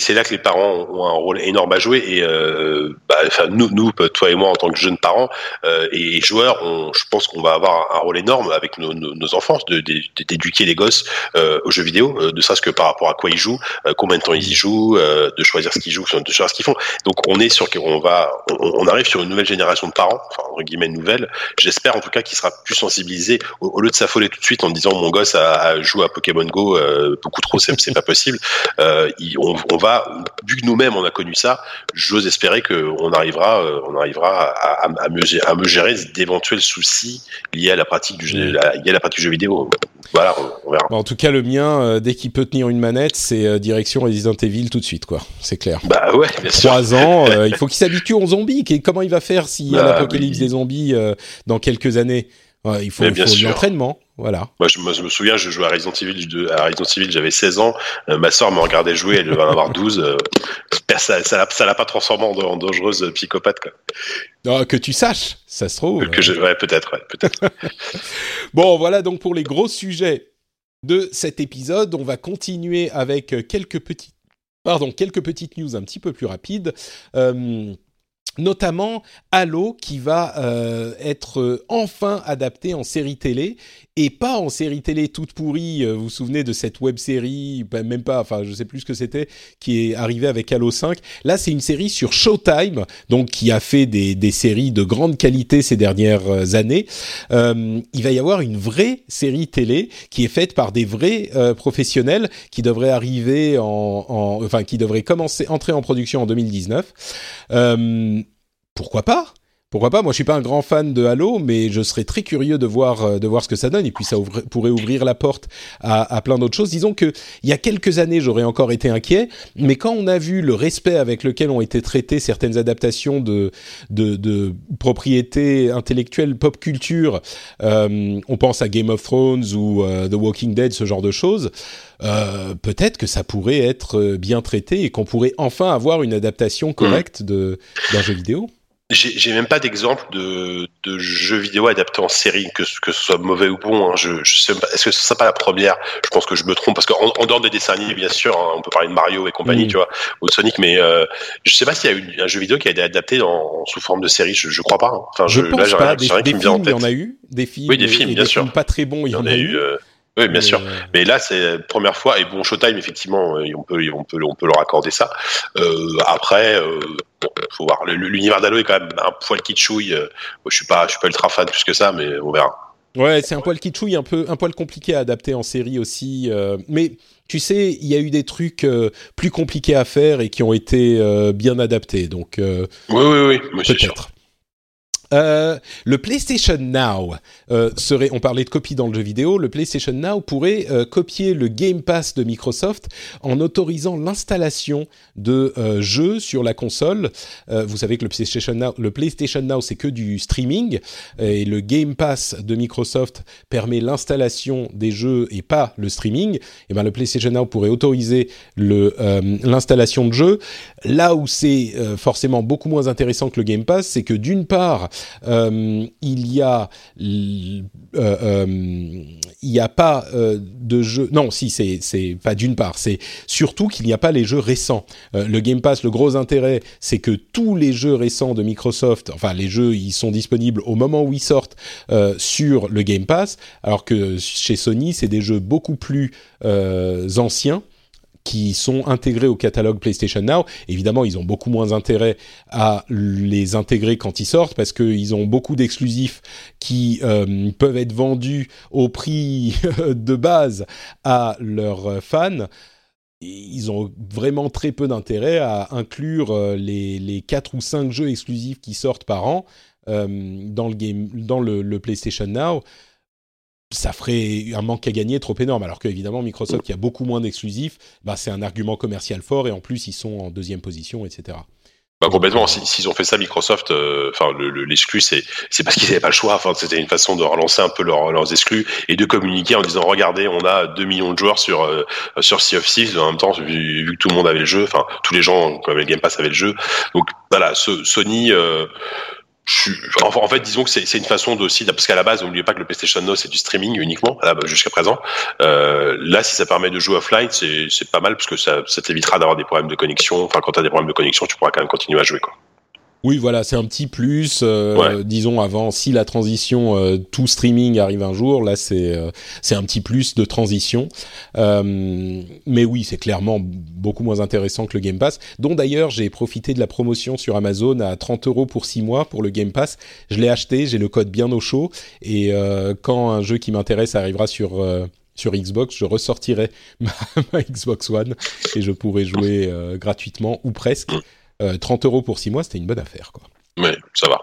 mais- là que les parents ont un rôle énorme à jouer et euh, bah, enfin, nous, nous, toi et moi en tant que jeunes parents euh, et joueurs, on, je pense qu'on va avoir un rôle énorme avec nos, nos, nos enfants d'éduquer les gosses euh, aux jeux vidéo, ne serait-ce que par rapport à quoi ils jouent, combien de temps ils y jouent, de choisir ce qu'ils jouent, de choisir ce qu'ils font. Donc on est sur on va on, on arrive sur une nouvelle génération de parents, enfin entre guillemets nouvelle. J'espère en tout cas qu'il sera plus sensibilisé au, au lieu de s'affoler tout de suite en disant mon gosse a, a joué à Pokémon Go euh, beaucoup trop, c'est c'est pas possible. Euh, il- on, on va, vu que nous-mêmes on a connu ça, j'ose espérer que on arrivera, euh, on arrivera à, à, à mieux, à mieux gérer d'éventuels soucis liés à la pratique du jeu, liés à la pratique du jeu vidéo. Voilà, on, on verra. Bon, en tout cas, le mien, euh, dès qu'il peut tenir une manette, c'est euh, direction Resident Evil tout de suite, quoi. C'est clair. Bah ouais, bien sûr. Trois ans, euh, il faut qu'il s'habitue aux zombies. Comment il va faire s'il y a Bah, l'apocalypse oui. des zombies dans quelques années? Ouais, Il faut, bien faut l'entraînement, voilà. Moi, je, me- je me souviens, je jouais à Resident Evil, à Resident Evil, j'avais 16 ans. Euh, ma soeur me regardait jouer, elle devait en avoir 12. Euh, ça, l'a- pas transformée en, en dangereuse psychopathe, quoi. Que tu saches, ça se trouve. Que je, ouais, peut-être, ouais, peut-être. Bon, voilà donc pour les gros sujets de cet épisode. On va continuer avec euh, quelques petites, pardon, quelques petites news un petit peu plus rapides. Euh, notamment Halo qui va euh, être euh, enfin adapté en série télé et pas en série télé toute pourrie. Euh, vous vous souvenez de cette web série, ben, même pas, enfin je sais plus ce que c'était, qui est arrivée avec Halo 5. Là, c'est une série sur Showtime, donc qui a fait des, des séries de grande qualité ces dernières euh, années. Euh, il va y avoir une vraie série télé qui est faite par des vrais professionnels qui devrait arriver en, en- enfin qui devrait commencer entrer en production en 2019. Euh, pourquoi pas? Pourquoi pas? Moi, je suis pas un grand fan de Halo, mais je serais très curieux de voir euh, de voir ce que ça donne. Et puis, ça ouvre- pourrait ouvrir la porte à, à plein d'autres choses. Disons que il y a quelques années, j'aurais encore été inquiet, mais quand on a vu le respect avec lequel ont été traitées certaines adaptations de de, de propriété intellectuelle pop culture, euh, on pense à Game of Thrones ou euh, The Walking Dead, ce genre de choses. euh, peut-être que ça pourrait être euh, bien traité et qu'on pourrait enfin avoir une adaptation correcte de d'un jeu vidéo. J'ai même pas d'exemple de, de jeux vidéo adaptés en série, que, ce- que ce soit mauvais ou bon. Hein. Je, je sais. Est-ce que ce sera pas la première? Je pense que je me trompe parce qu'en en dehors des dessins animés, bien sûr, hein, on peut parler de Mario et compagnie, Mm. tu vois, ou de Sonic, mais euh, je sais pas s'il y a eu un jeu vidéo qui a été adapté dans, sous forme de série. Je, je crois pas. hein. Enfin, Je, je, pense là, j'ai pas. rien, Des, rien des qui me vient en films, il y en a eu. Des films, Oui, des et- films, et bien des sûr. films pas très bons, il y en a eu. euh, oui, bien Mais, sûr. euh, Mais là, c'est la première fois. Et bon, Showtime, effectivement, euh, on peut, on peut, on peut leur accorder ça. Euh, après, euh, bon, faut voir. L'univers d'Halo est quand même un poil kitschouille. Moi, je suis pas, je suis pas ultra fan plus que ça, mais on verra. Ouais, c'est un poil kitschouille, un peu, un poil compliqué à adapter en série aussi. euh, mais tu sais, il y a eu des trucs euh, plus compliqués à faire et qui ont été euh, bien adaptés. Donc euh, Oui, oui, oui, peut-être. Euh, le PlayStation Now euh, serait, on parlait de copie dans le jeu vidéo, le PlayStation Now pourrait euh, copier le Game Pass de Microsoft en autorisant l'installation de jeux sur la console. Vous savez que le PlayStation Now, le PlayStation Now c'est que du streaming et le Game Pass de Microsoft permet l'installation des jeux et pas le streaming. Et ben le PlayStation Now pourrait autoriser l'installation de jeux. Là où c'est forcément beaucoup moins intéressant que le Game Pass, c'est que d'une part euh, il y a euh, euh, il n'y a pas de jeux. Non, si c'est pas d'une part, c'est surtout qu'il n'y a pas les jeux récents. le Game Pass, le gros intérêt, c'est que tous les jeux récents de Microsoft, enfin les jeux, ils sont disponibles au moment où ils sortent sur le Game Pass, alors que chez Sony, c'est des jeux beaucoup plus anciens qui sont intégrés au catalogue PlayStation Now. Évidemment, ils ont beaucoup moins intérêt à les intégrer quand ils sortent parce qu'ils ont beaucoup d'exclusifs qui euh, peuvent être vendus au prix de base à leurs fans. Ils ont vraiment très peu d'intérêt à inclure euh, les, les 4 ou 5 jeux exclusifs qui sortent par an euh, dans, le, game, dans le, le PlayStation Now ça ferait un manque à gagner trop énorme. Alors qu'évidemment, Microsoft, qui a beaucoup moins d'exclusifs, bah, c'est un argument commercial fort et en plus, ils sont en deuxième position, etc. Bah, complètement. S'ils ont fait ça, Microsoft, euh, enfin l'exclu, c'est parce qu'ils n'avaient pas le choix. Enfin, c'était une façon de relancer un peu leurs exclus et de communiquer en disant regardez, on a 2 millions de joueurs sur euh, sur Sea of Thieves. En même temps, vu, que tout le monde avait le jeu, enfin tous les gens comme le Game Pass avaient le jeu. Donc voilà, Sony. Euh, en fait, disons que c'est une façon de aussi, parce qu'à la base, n'oubliez pas que le PlayStation Now c'est du streaming uniquement jusqu'à présent. Euh, là, si ça permet de jouer offline, c'est pas mal parce que ça, ça t'évitera d'avoir des problèmes de connexion. Enfin, quand t'as des problèmes de connexion, tu pourras quand même continuer à jouer, quoi. Oui, voilà, c'est un petit plus. Euh, disons avant, si la transition euh, tout streaming arrive un jour, là c'est euh, c'est un petit plus de transition. mais oui, c'est clairement beaucoup moins intéressant que le Game Pass. Dont d'ailleurs, j'ai profité de la promotion sur Amazon à 30 euros pour 6 mois pour le Game Pass. Je l'ai acheté, j'ai le code bien au chaud. Et quand un jeu qui m'intéresse arrivera sur sur Xbox, je ressortirai ma, ma, Xbox One et je pourrai jouer gratuitement ou presque. 30 euh, euros pour 6 mois, c'était une bonne affaire. Quoi. Oui, ça va.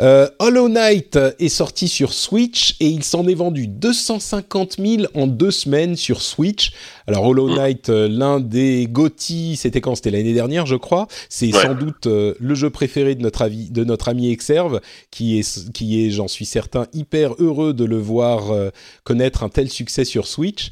Euh, Hollow Knight est sorti sur Switch et il s'en est vendu 250 000 en deux semaines sur Switch. Alors Hollow mm. Knight, euh, l'un des GOTY, c'était quand? C'était l'année dernière, je crois. C'est sans doute euh, le jeu préféré de notre, avis, de notre ami Exerve, qui est, qui est j'en suis certain, hyper heureux de le voir connaître un tel succès sur Switch.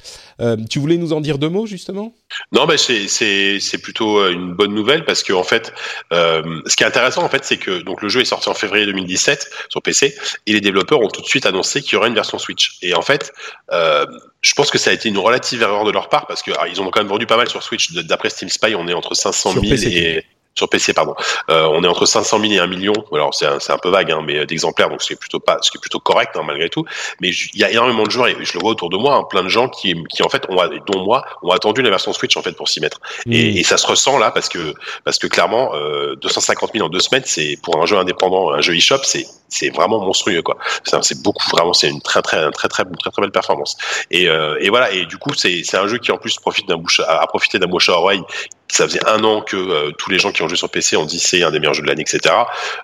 tu voulais nous en dire deux mots justement? Non, mais c'est c'est plutôt une bonne nouvelle parce que en fait, ce qui est intéressant en fait, c'est que donc le jeu est sorti en février 2010 sur PC et les développeurs ont tout de suite annoncé qu'il y aurait une version Switch. Et en fait, euh, je pense que ça a été une relative erreur de leur part parce que ils ont quand même vendu pas mal sur Switch. D'après Steam Spy, on est entre 500 000 et sur PC pardon. Euh, on est entre 500 000 et 1 million. Alors c'est un, un, peu vague, hein, mais euh, d'exemplaires, donc c'est plutôt pas, ce qui est plutôt correct hein, malgré tout. Mais il y a énormément de joueurs et je le vois autour de moi, hein, plein de gens qui, qui en fait, ont, dont moi, ont attendu la version Switch en fait pour s'y mettre. Mmh. Et, et, ça se ressent là parce que parce que clairement, euh, 250 000 en deux semaines, c'est pour un jeu indépendant, un jeu eShop, c'est c'est vraiment monstrueux quoi. C'est beaucoup vraiment, c'est une très très très très très très belle performance. Et, euh, et voilà. Et du coup, c'est c'est un jeu qui en plus profite d'un bouche à, profiter d'un bouche à oreille ça faisait un an que euh, tous les gens qui ont joué sur PC ont dit c'est un des meilleurs jeux de l'année, etc.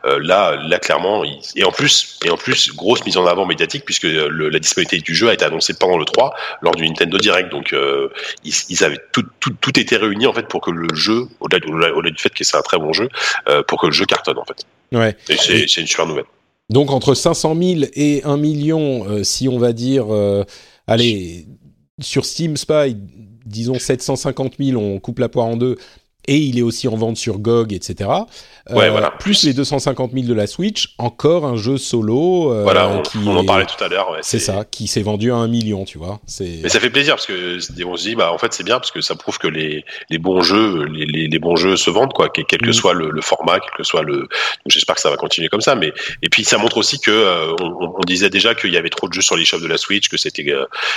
Euh, là, là clairement, et en plus, et en plus, grosse mise en avant médiatique puisque le, la disponibilité du jeu a été annoncée pendant le 3 lors du Nintendo Direct. Donc, euh, ils, ils, avaient tout, tout, tout été réuni en fait pour que le jeu, au-delà, au-delà du fait que c'est un très bon jeu, euh, pour que le jeu cartonne en fait. Ouais. Et c'est, c'est une super nouvelle. Donc entre 500 000 et 1 million, si on va dire, allez, sur Steam Spy, disons 750 000, on coupe la poire en deux, et il est aussi en vente sur GOG, etc. Ouais, euh, voilà. Plus les 250 000 de la Switch, encore un jeu solo. Euh, voilà, on, qui on en parlait tout à l'heure. Ouais, c'est ça, qui s'est vendu à un million, tu vois. Mais ça fait plaisir parce que on se dit, bah en fait c'est bien parce que ça prouve que les, les bons jeux, les, les, les bons jeux se vendent quoi, quel, que mm. soit le, le, format, quel que soit le. J'espère que ça va continuer comme ça, mais et puis ça montre aussi que euh, on, on, disait déjà qu'il y avait trop de jeux sur les shops de la Switch, que c'était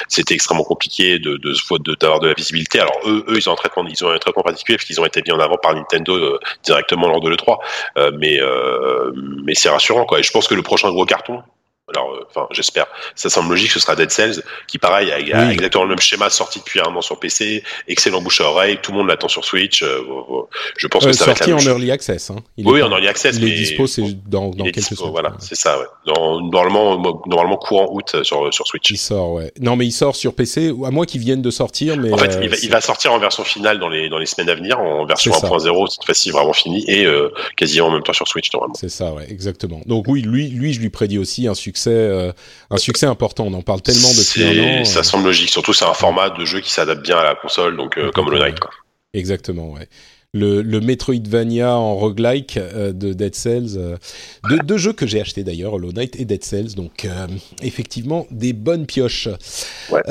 c'était extrêmement compliqué de de d'avoir de, de, la visibilité. Alors eux, eux ils ont un traitement, ils ont un traitement particulier parce qu'ils ont été mis en avant par Nintendo directement lors de le 3 euh, mais euh, mais c'est rassurant quoi. Et je pense que le prochain gros carton, alors, euh, enfin, j'espère. Ça semble logique. Ce sera Dead Cells, qui pareil a, exactement le même schéma, sorti depuis un an sur PC, excellent bouche à oreille, tout le monde l'attend sur Switch. Euh, je pense que ça va être en early access. Hein. oui, en early access. Il est dispo, c'est dans, dans quelques dispo, Voilà, c'est ça. Ouais. Dans, normalement, normalement courant août sur sur Switch. Il sort, ouais. Non, mais il sort sur PC. À moins qu'il vienne de sortir, mais en fait, il va, il, va, sortir en version finale dans les dans les semaines à venir, en version 1.0 cette fois-ci vraiment fini et euh, quasiment en même temps sur Switch normalement. C'est ça, ouais, exactement. Donc oui, lui, lui, je lui prédis aussi un succès un succès important. On en parle tellement depuis un an. Ça euh. semble logique. Surtout, c'est un format de jeu qui s'adapte bien à la console, donc euh, comme le Night. Quoi. Exactement, ouais. le, le Metroidvania en roguelike de Dead Cells, deux, deux, jeux que j'ai acheté d'ailleurs, Hollow Knight et Dead Cells, donc effectivement des bonnes pioches. Ouais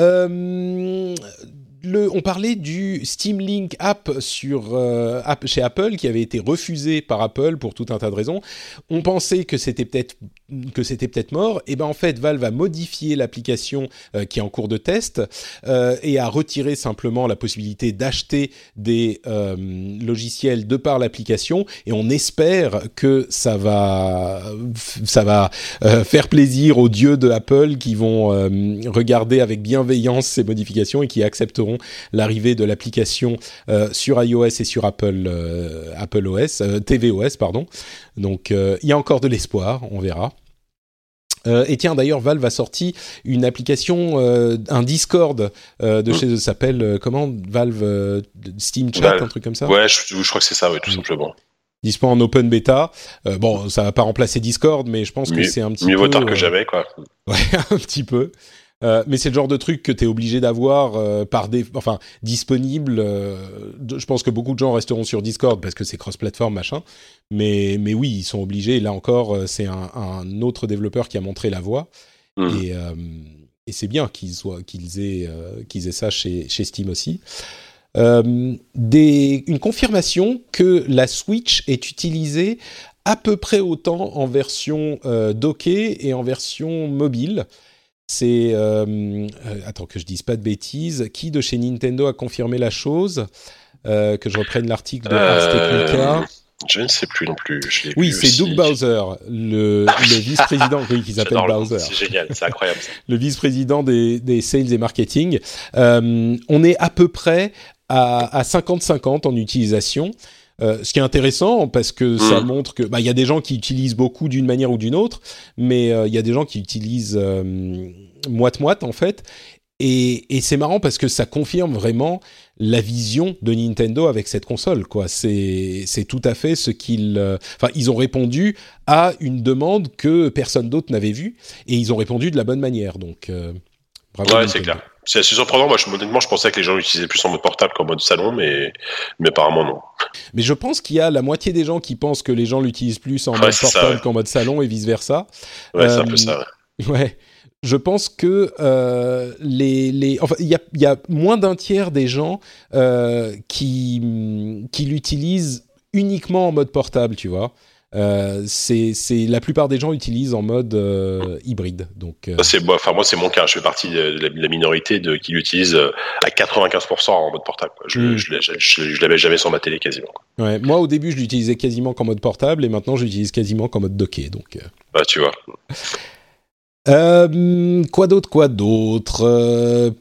on parlait du Steam Link app euh, chez Apple qui avait été refusé par Apple pour tout un tas de raisons. On pensait que c'était peut-être mort. Et ben en fait, Valve a modifié l'application euh, qui est en cours de test euh, et a retiré simplement la possibilité d'acheter des logiciels de par l'application. Et on espère que ça va ça va faire plaisir aux dieux de Apple qui vont regarder avec bienveillance ces modifications et qui accepteront l'arrivée de l'application euh, sur iOS et sur Apple, euh, Apple OS, euh, tvOS, pardon. Donc il y a encore de l'espoir, on verra. et tiens, d'ailleurs, Valve a sorti une application, un Discord de mmh. chez eux, s'appelle comment? Valve Steam Chat, un truc comme ça? Ouais, je, crois que c'est ça, tout mmh. simplement. Dispo en open bêta. bon, ça va pas remplacer Discord, mais je pense que c'est un petit peu. Mieux vaut tard que jamais, quoi. Ouais, un petit peu. Euh, mais c'est le genre de truc que tu es obligé d'avoir euh, par des, enfin disponible. Euh, je pense que beaucoup de gens resteront sur Discord parce que c'est cross-platform machin. Mais mais oui, ils sont obligés. là encore, c'est un, un, autre développeur qui a montré la voie mmh. et, et c'est bien qu'ils soient qu'ils aient qu'ils aient ça chez chez Steam aussi. Des, une confirmation que la Switch est utilisée à peu près autant en version dockée et en version mobile. C'est euh, euh, attends que je dise pas de bêtises. Qui de chez Nintendo a confirmé la chose euh, Que je reprenne l'article de Ars Technica? Je ne sais plus non plus. oui, c'est Doug Bowser, le, le vice-président, oui, qui s'appelle Bowser. C'est génial, c'est incroyable. le vice-président des, des, sales et marketing. Euh, on est à peu près à 50-50 en utilisation. Euh, ce qui est intéressant parce que ça mm. montre que bah il y a des gens qui utilisent beaucoup d'une manière ou d'une autre, mais euh, il y a des gens qui utilisent euh, moite moite en fait. Et, et c'est marrant parce que ça confirme vraiment la vision de Nintendo avec cette console. Quoi, c'est c'est tout à fait ce qu'ils. Enfin, ils ont répondu à une demande que personne d'autre n'avait vue et ils ont répondu de la bonne manière. Donc, bravo. Ouais, c'est clair. C'est assez surprenant. Moi, je, honnêtement, je pensais que les gens l'utilisaient plus en mode portable qu'en mode salon, mais, mais apparemment non. Mais je pense qu'il y a la moitié des gens qui pensent que les gens l'utilisent plus en mode portable qu'en mode salon et vice versa. Ouais, c'est un peu euh, ça. Ouais. Je pense que euh, les, les, enfin, il y a, y a, moins d'un tiers des gens euh, qui, qui l'utilisent uniquement en mode portable, tu vois. Euh, c'est la plupart des gens utilisent en mode euh, hybride. Donc, euh, c'est enfin moi c'est mon cas. Je fais partie de la, minorité de qui l'utilise à 95% en mode portable. Je, mm. je, l'avais jamais sur ma télé quasiment. Ouais, moi au début je l'utilisais quasiment qu'en mode portable et maintenant je l'utilise quasiment qu'en mode docké. Donc. Bah tu vois. quoi d'autre, quoi d'autre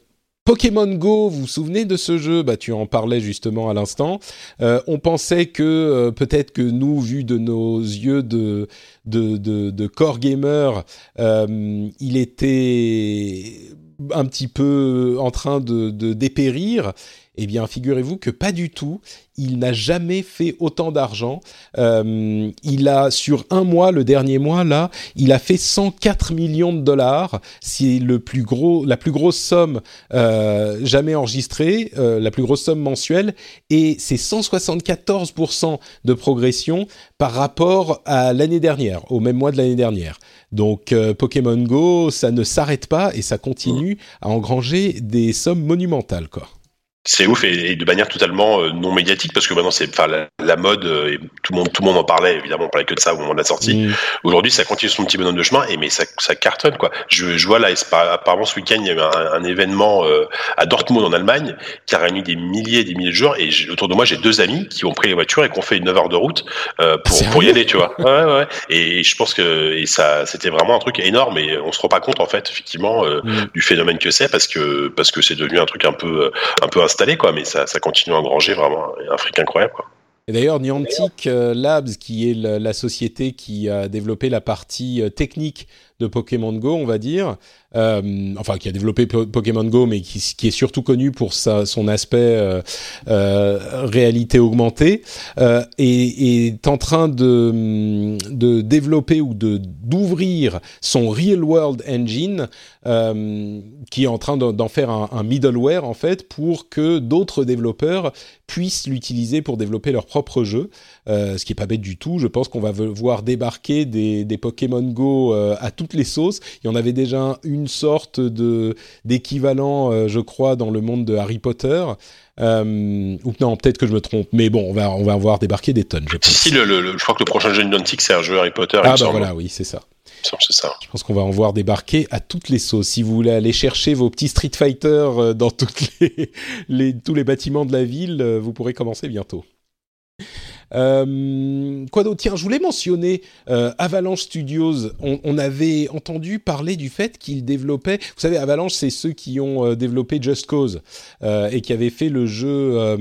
Pokémon Go, vous vous souvenez de ce jeu? Bah, tu en parlais justement à l'instant. Euh, on pensait que euh, peut-être que nous, vu de nos yeux de de core gamer, euh, il était un petit peu en train de, de dépérir. Eh bien, figurez-vous que pas du tout. Il n'a jamais fait autant d'argent. Euh, il a, sur un mois, le dernier mois, là, il a fait 104 millions de dollars. C'est le plus gros, la plus grosse somme euh, jamais enregistrée, euh, la plus grosse somme mensuelle. Et c'est 174% de progression par rapport à l'année dernière, au même mois de l'année dernière. Donc Pokémon Go, ça ne s'arrête pas et ça continue à engranger des sommes monumentales, quoi. C'est ouf et, de manière totalement euh, non médiatique parce que maintenant c'est enfin la, mode euh, et tout le monde tout le monde en parlait évidemment on parlait que de ça au moment de la sortie. Mm. Aujourd'hui ça continue son petit bonhomme de chemin et mais ça, ça cartonne quoi. Je, je vois là apparemment ce week-end il y a eu un, événement euh, à Dortmund en Allemagne qui a réuni des milliers et des milliers de joueurs et autour de moi j'ai deux amis qui ont pris les voitures et qui ont fait une 9 heures de route pour pour y aller tu vois. Ouais, ouais. Et je pense que et ça c'était vraiment un truc énorme et on se rend pas compte en fait effectivement mm. du phénomène que c'est parce que parce que c'est devenu un truc un peu un peu installé, quoi. Mais ça, continue à engranger vraiment un fric incroyable, quoi. Et d'ailleurs, Niantic euh, Labs, qui est la, société qui a développé la partie euh, technique Pokémon Go, on va dire, euh, enfin qui a développé Pokémon Go, mais qui, est surtout connu pour son aspect euh, euh, réalité augmentée, est en train de, développer ou de d'ouvrir son Real World Engine, qui est en train d'en faire un, un, middleware en fait pour que d'autres développeurs puissent l'utiliser pour développer leurs propres jeux, euh, ce qui est pas bête du tout. Je pense qu'on va voir débarquer des, des Pokémon Go à toutes les sauces. Il y en avait déjà une sorte de d'équivalent, euh, je crois, dans le monde de Harry Potter. Euh, ou non, peut-être que je me trompe, mais bon, on va on va voir débarquer des tonnes. Je, si, le, je crois que le prochain jeu Niantic c'est un jeu Harry Potter. Ah bah voilà, oui, c'est ça. Ça. Je pense qu'on va en voir débarquer à toutes les sauces. Si vous voulez aller chercher vos petits Street Fighter euh, dans toutes les, les, tous les bâtiments de la ville, vous pourrez commencer bientôt. Euh, quoi d'autre? Tiens, je voulais mentionner euh, Avalanche Studios. On, avait entendu parler du fait qu'ils développaient. Vous savez, Avalanche, c'est ceux qui ont euh, développé Just Cause et qui avaient fait le jeu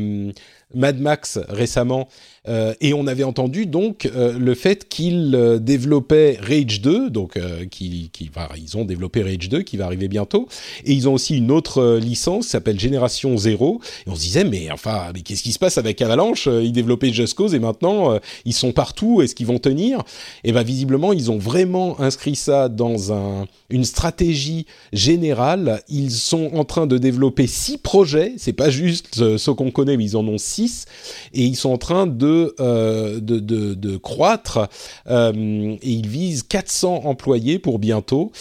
Mad Max récemment. Euh, et on avait entendu donc euh, le fait qu'ils euh, développaient Rage 2, donc qui, qui ils ont développé Rage 2 qui va arriver bientôt, et ils ont aussi une autre licence qui s'appelle Génération 0. Et on se disait mais enfin mais qu'est-ce qui se passe avec Avalanche? Ils développaient Just Cause et maintenant ils sont partout. Est-ce qu'ils vont tenir? Et ben visiblement ils ont vraiment inscrit ça dans un, une stratégie générale. Ils sont en train de développer six projets. C'est pas juste ce qu'on connaît, mais ils en ont six et ils sont en train de euh, de, croître euh, et ils visent 400 employés pour bientôt.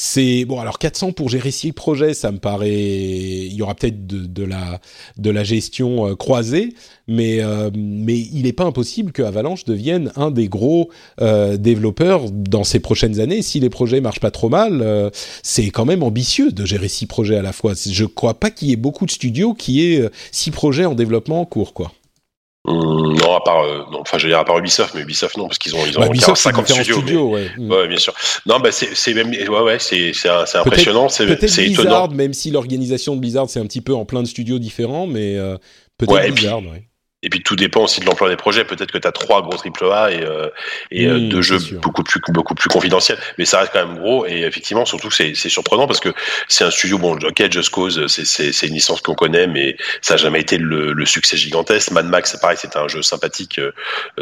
C'est bon alors 400 pour gérer six projets, ça me paraît. Il y aura peut-être de, la de la gestion euh, croisée, mais mais il n'est pas impossible que Avalanche devienne un des gros développeurs dans ces prochaines années. Si les projets marchent pas trop mal, c'est quand même ambitieux de gérer six projets à la fois. Je crois pas qu'il y ait beaucoup de studios qui aient six projets en développement en cours, quoi. Hum, non, à part, euh, non, enfin, je veux dire à part Ubisoft, mais Ubisoft non, parce qu'ils ont, ils ont bah, 50 studios. ouais. ouais. bien sûr. Non, bah c'est, même, ouais, ouais, c'est, c'est, impressionnant. C'est, c'est Blizzard, étonnant. même si l'organisation de Blizzard c'est un petit peu en plein de studios différents, mais euh, peut-être Blizzard, ouais. Et puis tout dépend aussi de l'emploi des projets. Peut-être que tu as trois gros triple A et, euh, et euh, deux jeux beaucoup plus beaucoup plus confidentiels, mais ça reste quand même gros. Et effectivement, surtout c'est c'est surprenant parce que c'est un studio bon, ok, Just Cause, c'est une licence qu'on connaît, mais ça a jamais été le, le succès gigantesque. Mad Max, c'est pareil, c'était un jeu sympathique euh,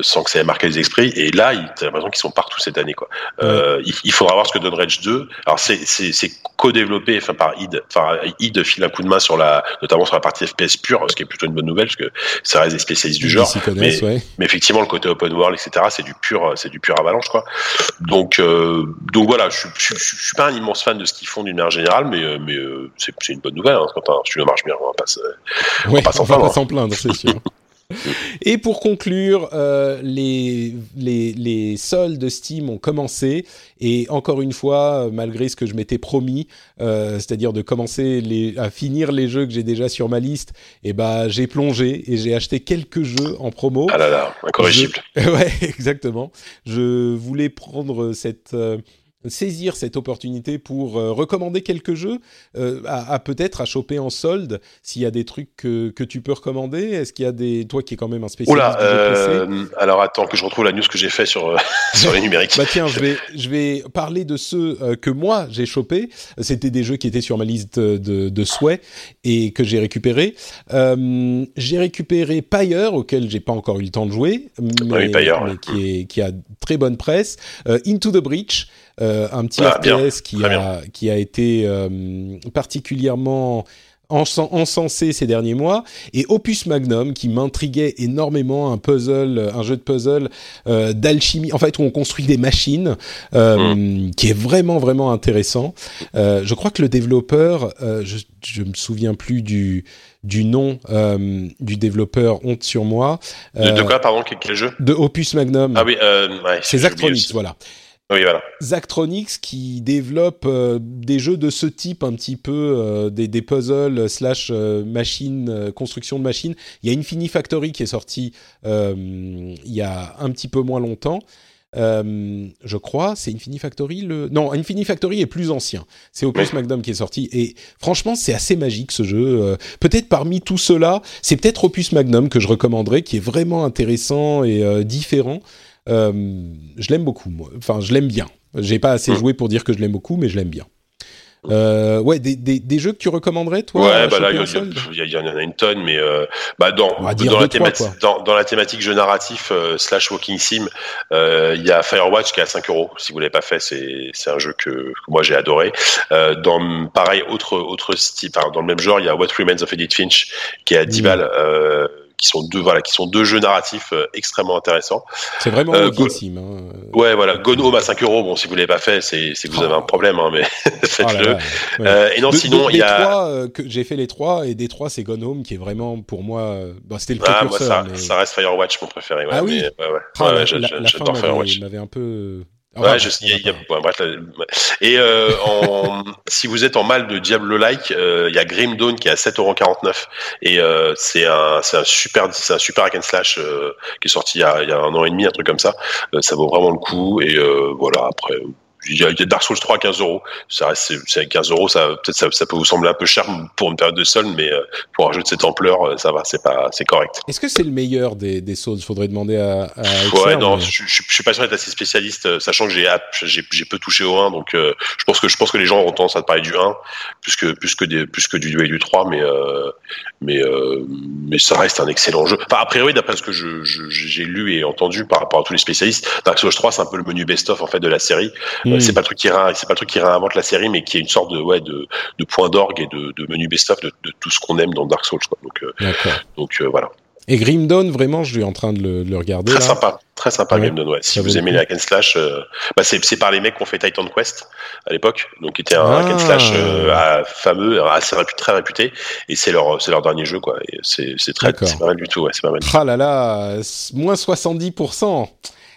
sans que ça ait marqué les esprits. Et là, t'as l'impression qu'ils sont partout cette année, quoi. Euh, il, faudra voir ce que donne Rage 2. Alors c'est c'est c'est co-développé, enfin par id. Enfin id file un coup de main sur la, notamment sur la partie FPS pure, ce qui est plutôt une bonne nouvelle parce que ça reste spécialistes du genre. Mais, mais, effectivement, le côté open world, etc., c'est du pur, c'est du pur avalanche, quoi. Donc, euh, donc voilà, je, je, je, suis pas un immense fan de ce qu'ils font d'une manière générale, mais, mais euh, c'est une bonne nouvelle hein, quand studio marche bien. On va pas, on va pas s'en plaindre, c'est sûr. Et pour conclure, euh, les, les, les, soldes Steam ont commencé et encore une fois, malgré ce que je m'étais promis, euh, c'est-à-dire de commencer les, à finir les jeux que j'ai déjà sur ma liste, et eh ben j'ai plongé et j'ai acheté quelques jeux en promo. Ah là là, incorrigible. Ouais, exactement. Je voulais prendre cette euh, saisir cette opportunité pour euh, recommander quelques jeux, euh, à, peut-être à choper en solde, s'il y a des trucs que, que tu peux recommander. Est-ce qu'il y a des... Toi qui es quand même un spécialiste euh, Alors attends que je retrouve la news que j'ai fait sur, sur les numériques. bah tiens, je vais, je vais parler de ceux que moi j'ai chopés. C'était des jeux qui étaient sur ma liste de, de souhaits et que j'ai récupéré. j'ai récupéré Pyre, auquel j'ai pas encore eu le temps de jouer, mais, qui, est, qui a très bonne presse. Into the Breach, un petit ah, FPS qui a, qui a été euh, particulièrement encensé ces derniers mois. Et Opus Magnum qui m'intriguait énormément un puzzle un jeu de puzzle euh, d'alchimie. En fait où on construit des machines euh, mm. qui est vraiment vraiment intéressant. Euh, je crois que le développeur euh, je je me souviens plus du du nom du développeur honte sur moi. De, quoi pardon quel, jeu? de Opus Magnum. Ah oui ouais, c'est Zachtronics voilà oui, voilà. Zachtronics qui développe euh, des jeux de ce type un petit peu, euh, des, des, puzzles slash euh, machines, construction de machines. Il y a Infini Factory qui est sorti il y a un petit peu moins longtemps. je crois, c'est Infini Factory le... Non, Infini Factory est plus ancien. C'est Opus Magnum qui est sorti. Et franchement, c'est assez magique ce jeu. peut-être parmi tout cela, c'est peut-être Opus Magnum que je recommanderais, qui est vraiment intéressant et différent. Euh, je l'aime beaucoup, moi. Enfin, je l'aime bien. J'ai pas assez Mm. joué pour dire que je l'aime beaucoup, mais je l'aime bien. Euh, ouais, des, des, des jeux que tu recommanderais, toi Ouais, à bah là, il y, en a- y, y en une tonne, mais euh, bah dans, dans, la thématique, quoi. dans, dans la thématique jeu narratif euh, slash walking sim, euh, il y a Firewatch qui est à 5 euros. Si vous l'avez pas fait, c'est un jeu que, que moi j'ai adoré. Euh, dans pareil autre autre style, dans le même genre, il y a What Remains of Edith Finch qui est à 10 Mm. balles. Euh, qui sont deux voilà qui sont deux jeux narratifs euh, extrêmement intéressants C'est vraiment Euh, go-. Hein. ouais voilà Gone Home à 5 euros bon si vous l'avez pas fait c'est que vous Oh. avez un problème hein, mais Oh faites-le ouais. Euh, et non De- sinon il y a trois, euh, que j'ai fait les trois et des trois c'est Gone Home qui est vraiment pour moi bon, c'était le ah, moi, ça, mais ça reste Firewatch mon préféré ouais, Ah oui mais, ouais. Ah, la, la- la fin Firewatch m'avait un peu Ouais, je, y a- y a- bref, et euh, en, si vous êtes en mal de Diablo-like, euh, il y a Grim Dawn qui est à 7,49€ et euh, c'est un c'est un super c'est un super hack and slash euh, qui est sorti il y, a, il y a un an et demi un truc comme ça. Euh, ça vaut vraiment le coup et euh, voilà après. Il y, a, Dark Souls 3 à 15 euros. Ça reste, c'est- c'est 15 euros, ça, peut-être ça, ça peut vous sembler un peu cher pour une période de solde, mais euh, pour un jeu de cette ampleur, euh, ça va, c'est pas, c'est correct. Est-ce que c'est le meilleur des, des Souls? Faudrait demander à, à Ouais, Excel, non, mais- je, je, je suis pas sûr d'être assez spécialiste, euh, sachant que j'ai j'ai j'ai peu touché au 1, donc euh, je pense que je pense que les gens ont tendance à te parler du 1 plus que plus que des plus que du 2 et du 3, mais euh, mais euh, mais ça reste un excellent jeu. Enfin, a priori, d'après ce que je je- j'ai lu et entendu par rapport à tous les spécialistes, Dark Souls 3 c'est un peu le menu best-of en fait de la série. Euh, C'est pas le truc qui c'est pas le truc qui réinvente la série, mais qui est une sorte de ouais de de point d'orgue et de, de menu best-of de, de tout ce qu'on aime dans Dark Souls. Quoi. Donc euh, donc euh, voilà. Et Grim Dawn, vraiment, je suis en train de le, de le regarder. Très là. sympa, très sympa Ouais. Game Dawn, ouais. Si vous aimez les hack and slash, euh, bah c'est par les mecs qui ont fait Titan Quest à l'époque, donc qui était un Ah. hack and slash euh, à- fameux, assez réputé, très réputé, et c'est leur c'est leur dernier jeu quoi. C'est très c'est pas mal du tout, ouais, c'est pas mal. Ah là là, moins 70%.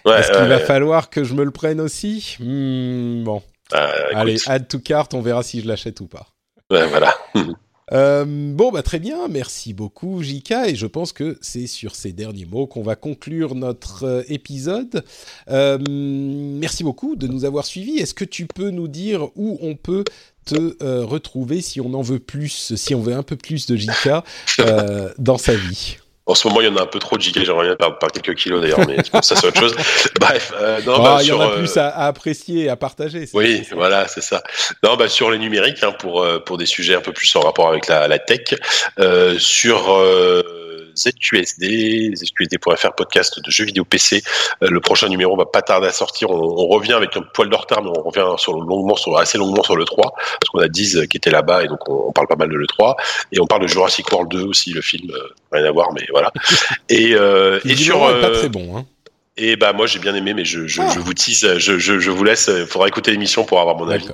Ouais, Est-ce qu'il va falloir que je me le prenne aussi Hmm, Bon, écoute, allez, add to cart, on verra si je l'achète ou pas. ouais, voilà. Euh, bon, bah très bien, merci beaucoup Jika, et je pense que c'est sur ces derniers mots qu'on va conclure notre euh, épisode. Euh, merci beaucoup de nous avoir suivis. Est-ce que tu peux nous dire où on peut te retrouver si on en veut plus, si on veut un peu plus de Jika dans sa vie? En ce moment, il y en a un peu trop de JK, j'aimerais bien perdre par quelques kilos d'ailleurs, mais ça c'est autre chose. Bref, euh, non, Ah, bah, Il y en a euh, plus à, à apprécier à partager. Oui, ça. voilà, c'est ça. Non, bah sur les numériques, hein, pour euh, pour des sujets un peu plus en rapport avec la, la tech, euh, sur euh, ZQSD, ZQSD.fr podcast de jeux vidéo PC. Euh, le prochain numéro va pas tarder à sortir. On, on revient avec un poil de retard, mais on revient sur le longuement, sur assez longuement sur le 3 parce qu'on a 10 qui étaient là-bas et donc on, on parle pas mal de le 3 et on parle de Jurassic World 2 aussi, le film, euh, rien à voir, mais voilà. Et euh, et sur est pas euh, très bon. Hein. Et bah moi j'ai bien aimé, mais je, je, Ah. je vous tease, je, je, je vous laisse. Il faudra écouter l'émission pour avoir mon avis.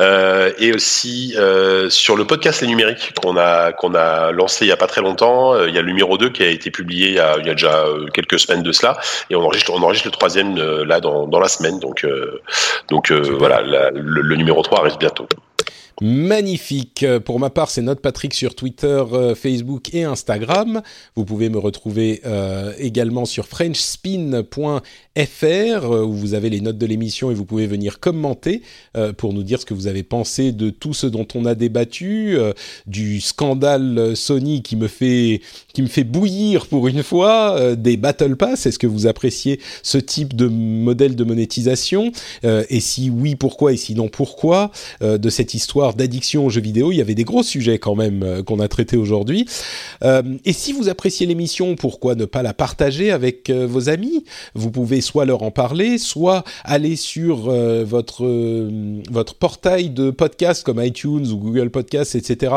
Euh, et aussi euh, sur le podcast Les Numériques qu'on a qu'on a lancé il y a pas très longtemps, euh, il y a le numéro 2 qui a été publié il y a, il y a déjà euh, quelques semaines de cela, et on enregistre on enregistre le troisième euh, là dans, dans la semaine, donc euh, donc euh, voilà la- le, le numéro 3 arrive bientôt. Magnifique. Euh, Pour ma part, c'est notre Patrick sur Twitter, euh, Facebook et Instagram. Vous pouvez me retrouver euh, également sur frenchspin.fr où vous avez les notes de l'émission et vous pouvez venir commenter pour nous dire ce que vous avez pensé de tout ce dont on a débattu, du scandale Sony qui me fait qui me fait bouillir pour une fois, des Battle Pass. Est-ce que vous appréciez ce type de modèle de monétisation? Et si oui, pourquoi? Et sinon, pourquoi? De cette histoire d'addiction aux jeux vidéo. Il y avait des gros sujets quand même euh, qu'on a traités aujourd'hui. Euh, et si vous appréciez l'émission, pourquoi ne pas la partager avec euh, vos amis? Vous pouvez soit leur en parler, soit aller sur votre votre portail de podcast comme iTunes ou Google Podcasts, etc.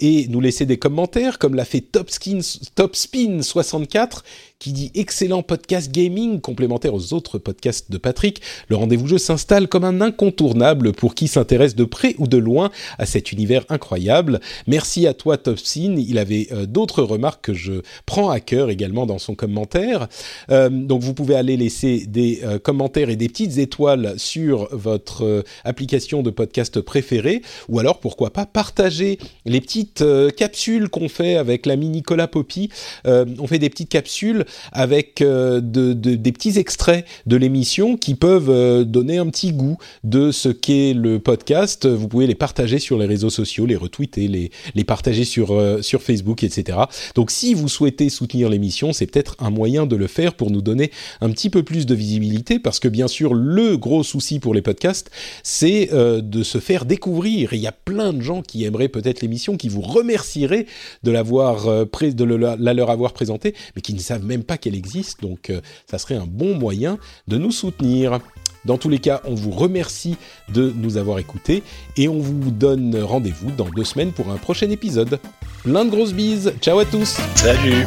et nous laisser des commentaires, comme l'a fait Topskin, Topspin 64 qui dit excellent podcast gaming complémentaire aux autres podcasts de Patrick. Le rendez-vous jeu s'installe comme un incontournable pour qui s'intéresse de près ou de loin à cet univers incroyable. Merci à toi Topsin. Il avait euh, d'autres remarques que je prends à cœur également dans son commentaire. Euh, donc vous pouvez aller laisser des euh, commentaires et des petites étoiles sur votre application de podcast préférée ou alors pourquoi pas partager les petites capsules qu'on fait avec l'ami Nicolas Poppy. On fait des petites capsules avec de, des petits extraits de l'émission qui peuvent donner un petit goût de ce qu'est le podcast. Vous pouvez les partager sur les réseaux sociaux, les retweeter, les, partager sur, sur Facebook, etc. Donc si vous souhaitez soutenir l'émission, c'est peut-être un moyen de le faire pour nous donner un petit peu plus de visibilité, parce que bien sûr, le gros souci pour les podcasts, c'est euh, de se faire découvrir. il y a plein de gens qui aimeraient peut-être l'émission, qui vous remercieraient de l'avoir euh, de la leur avoir présentée, mais qui ne savent pas qu'elle existe. Donc, euh, ça serait un bon moyen de nous soutenir. Dans tous les cas, on vous remercie de nous avoir écoutés et on vous donne rendez-vous dans deux semaines pour un prochain épisode. Plein de grosses bises, ciao à tous Salut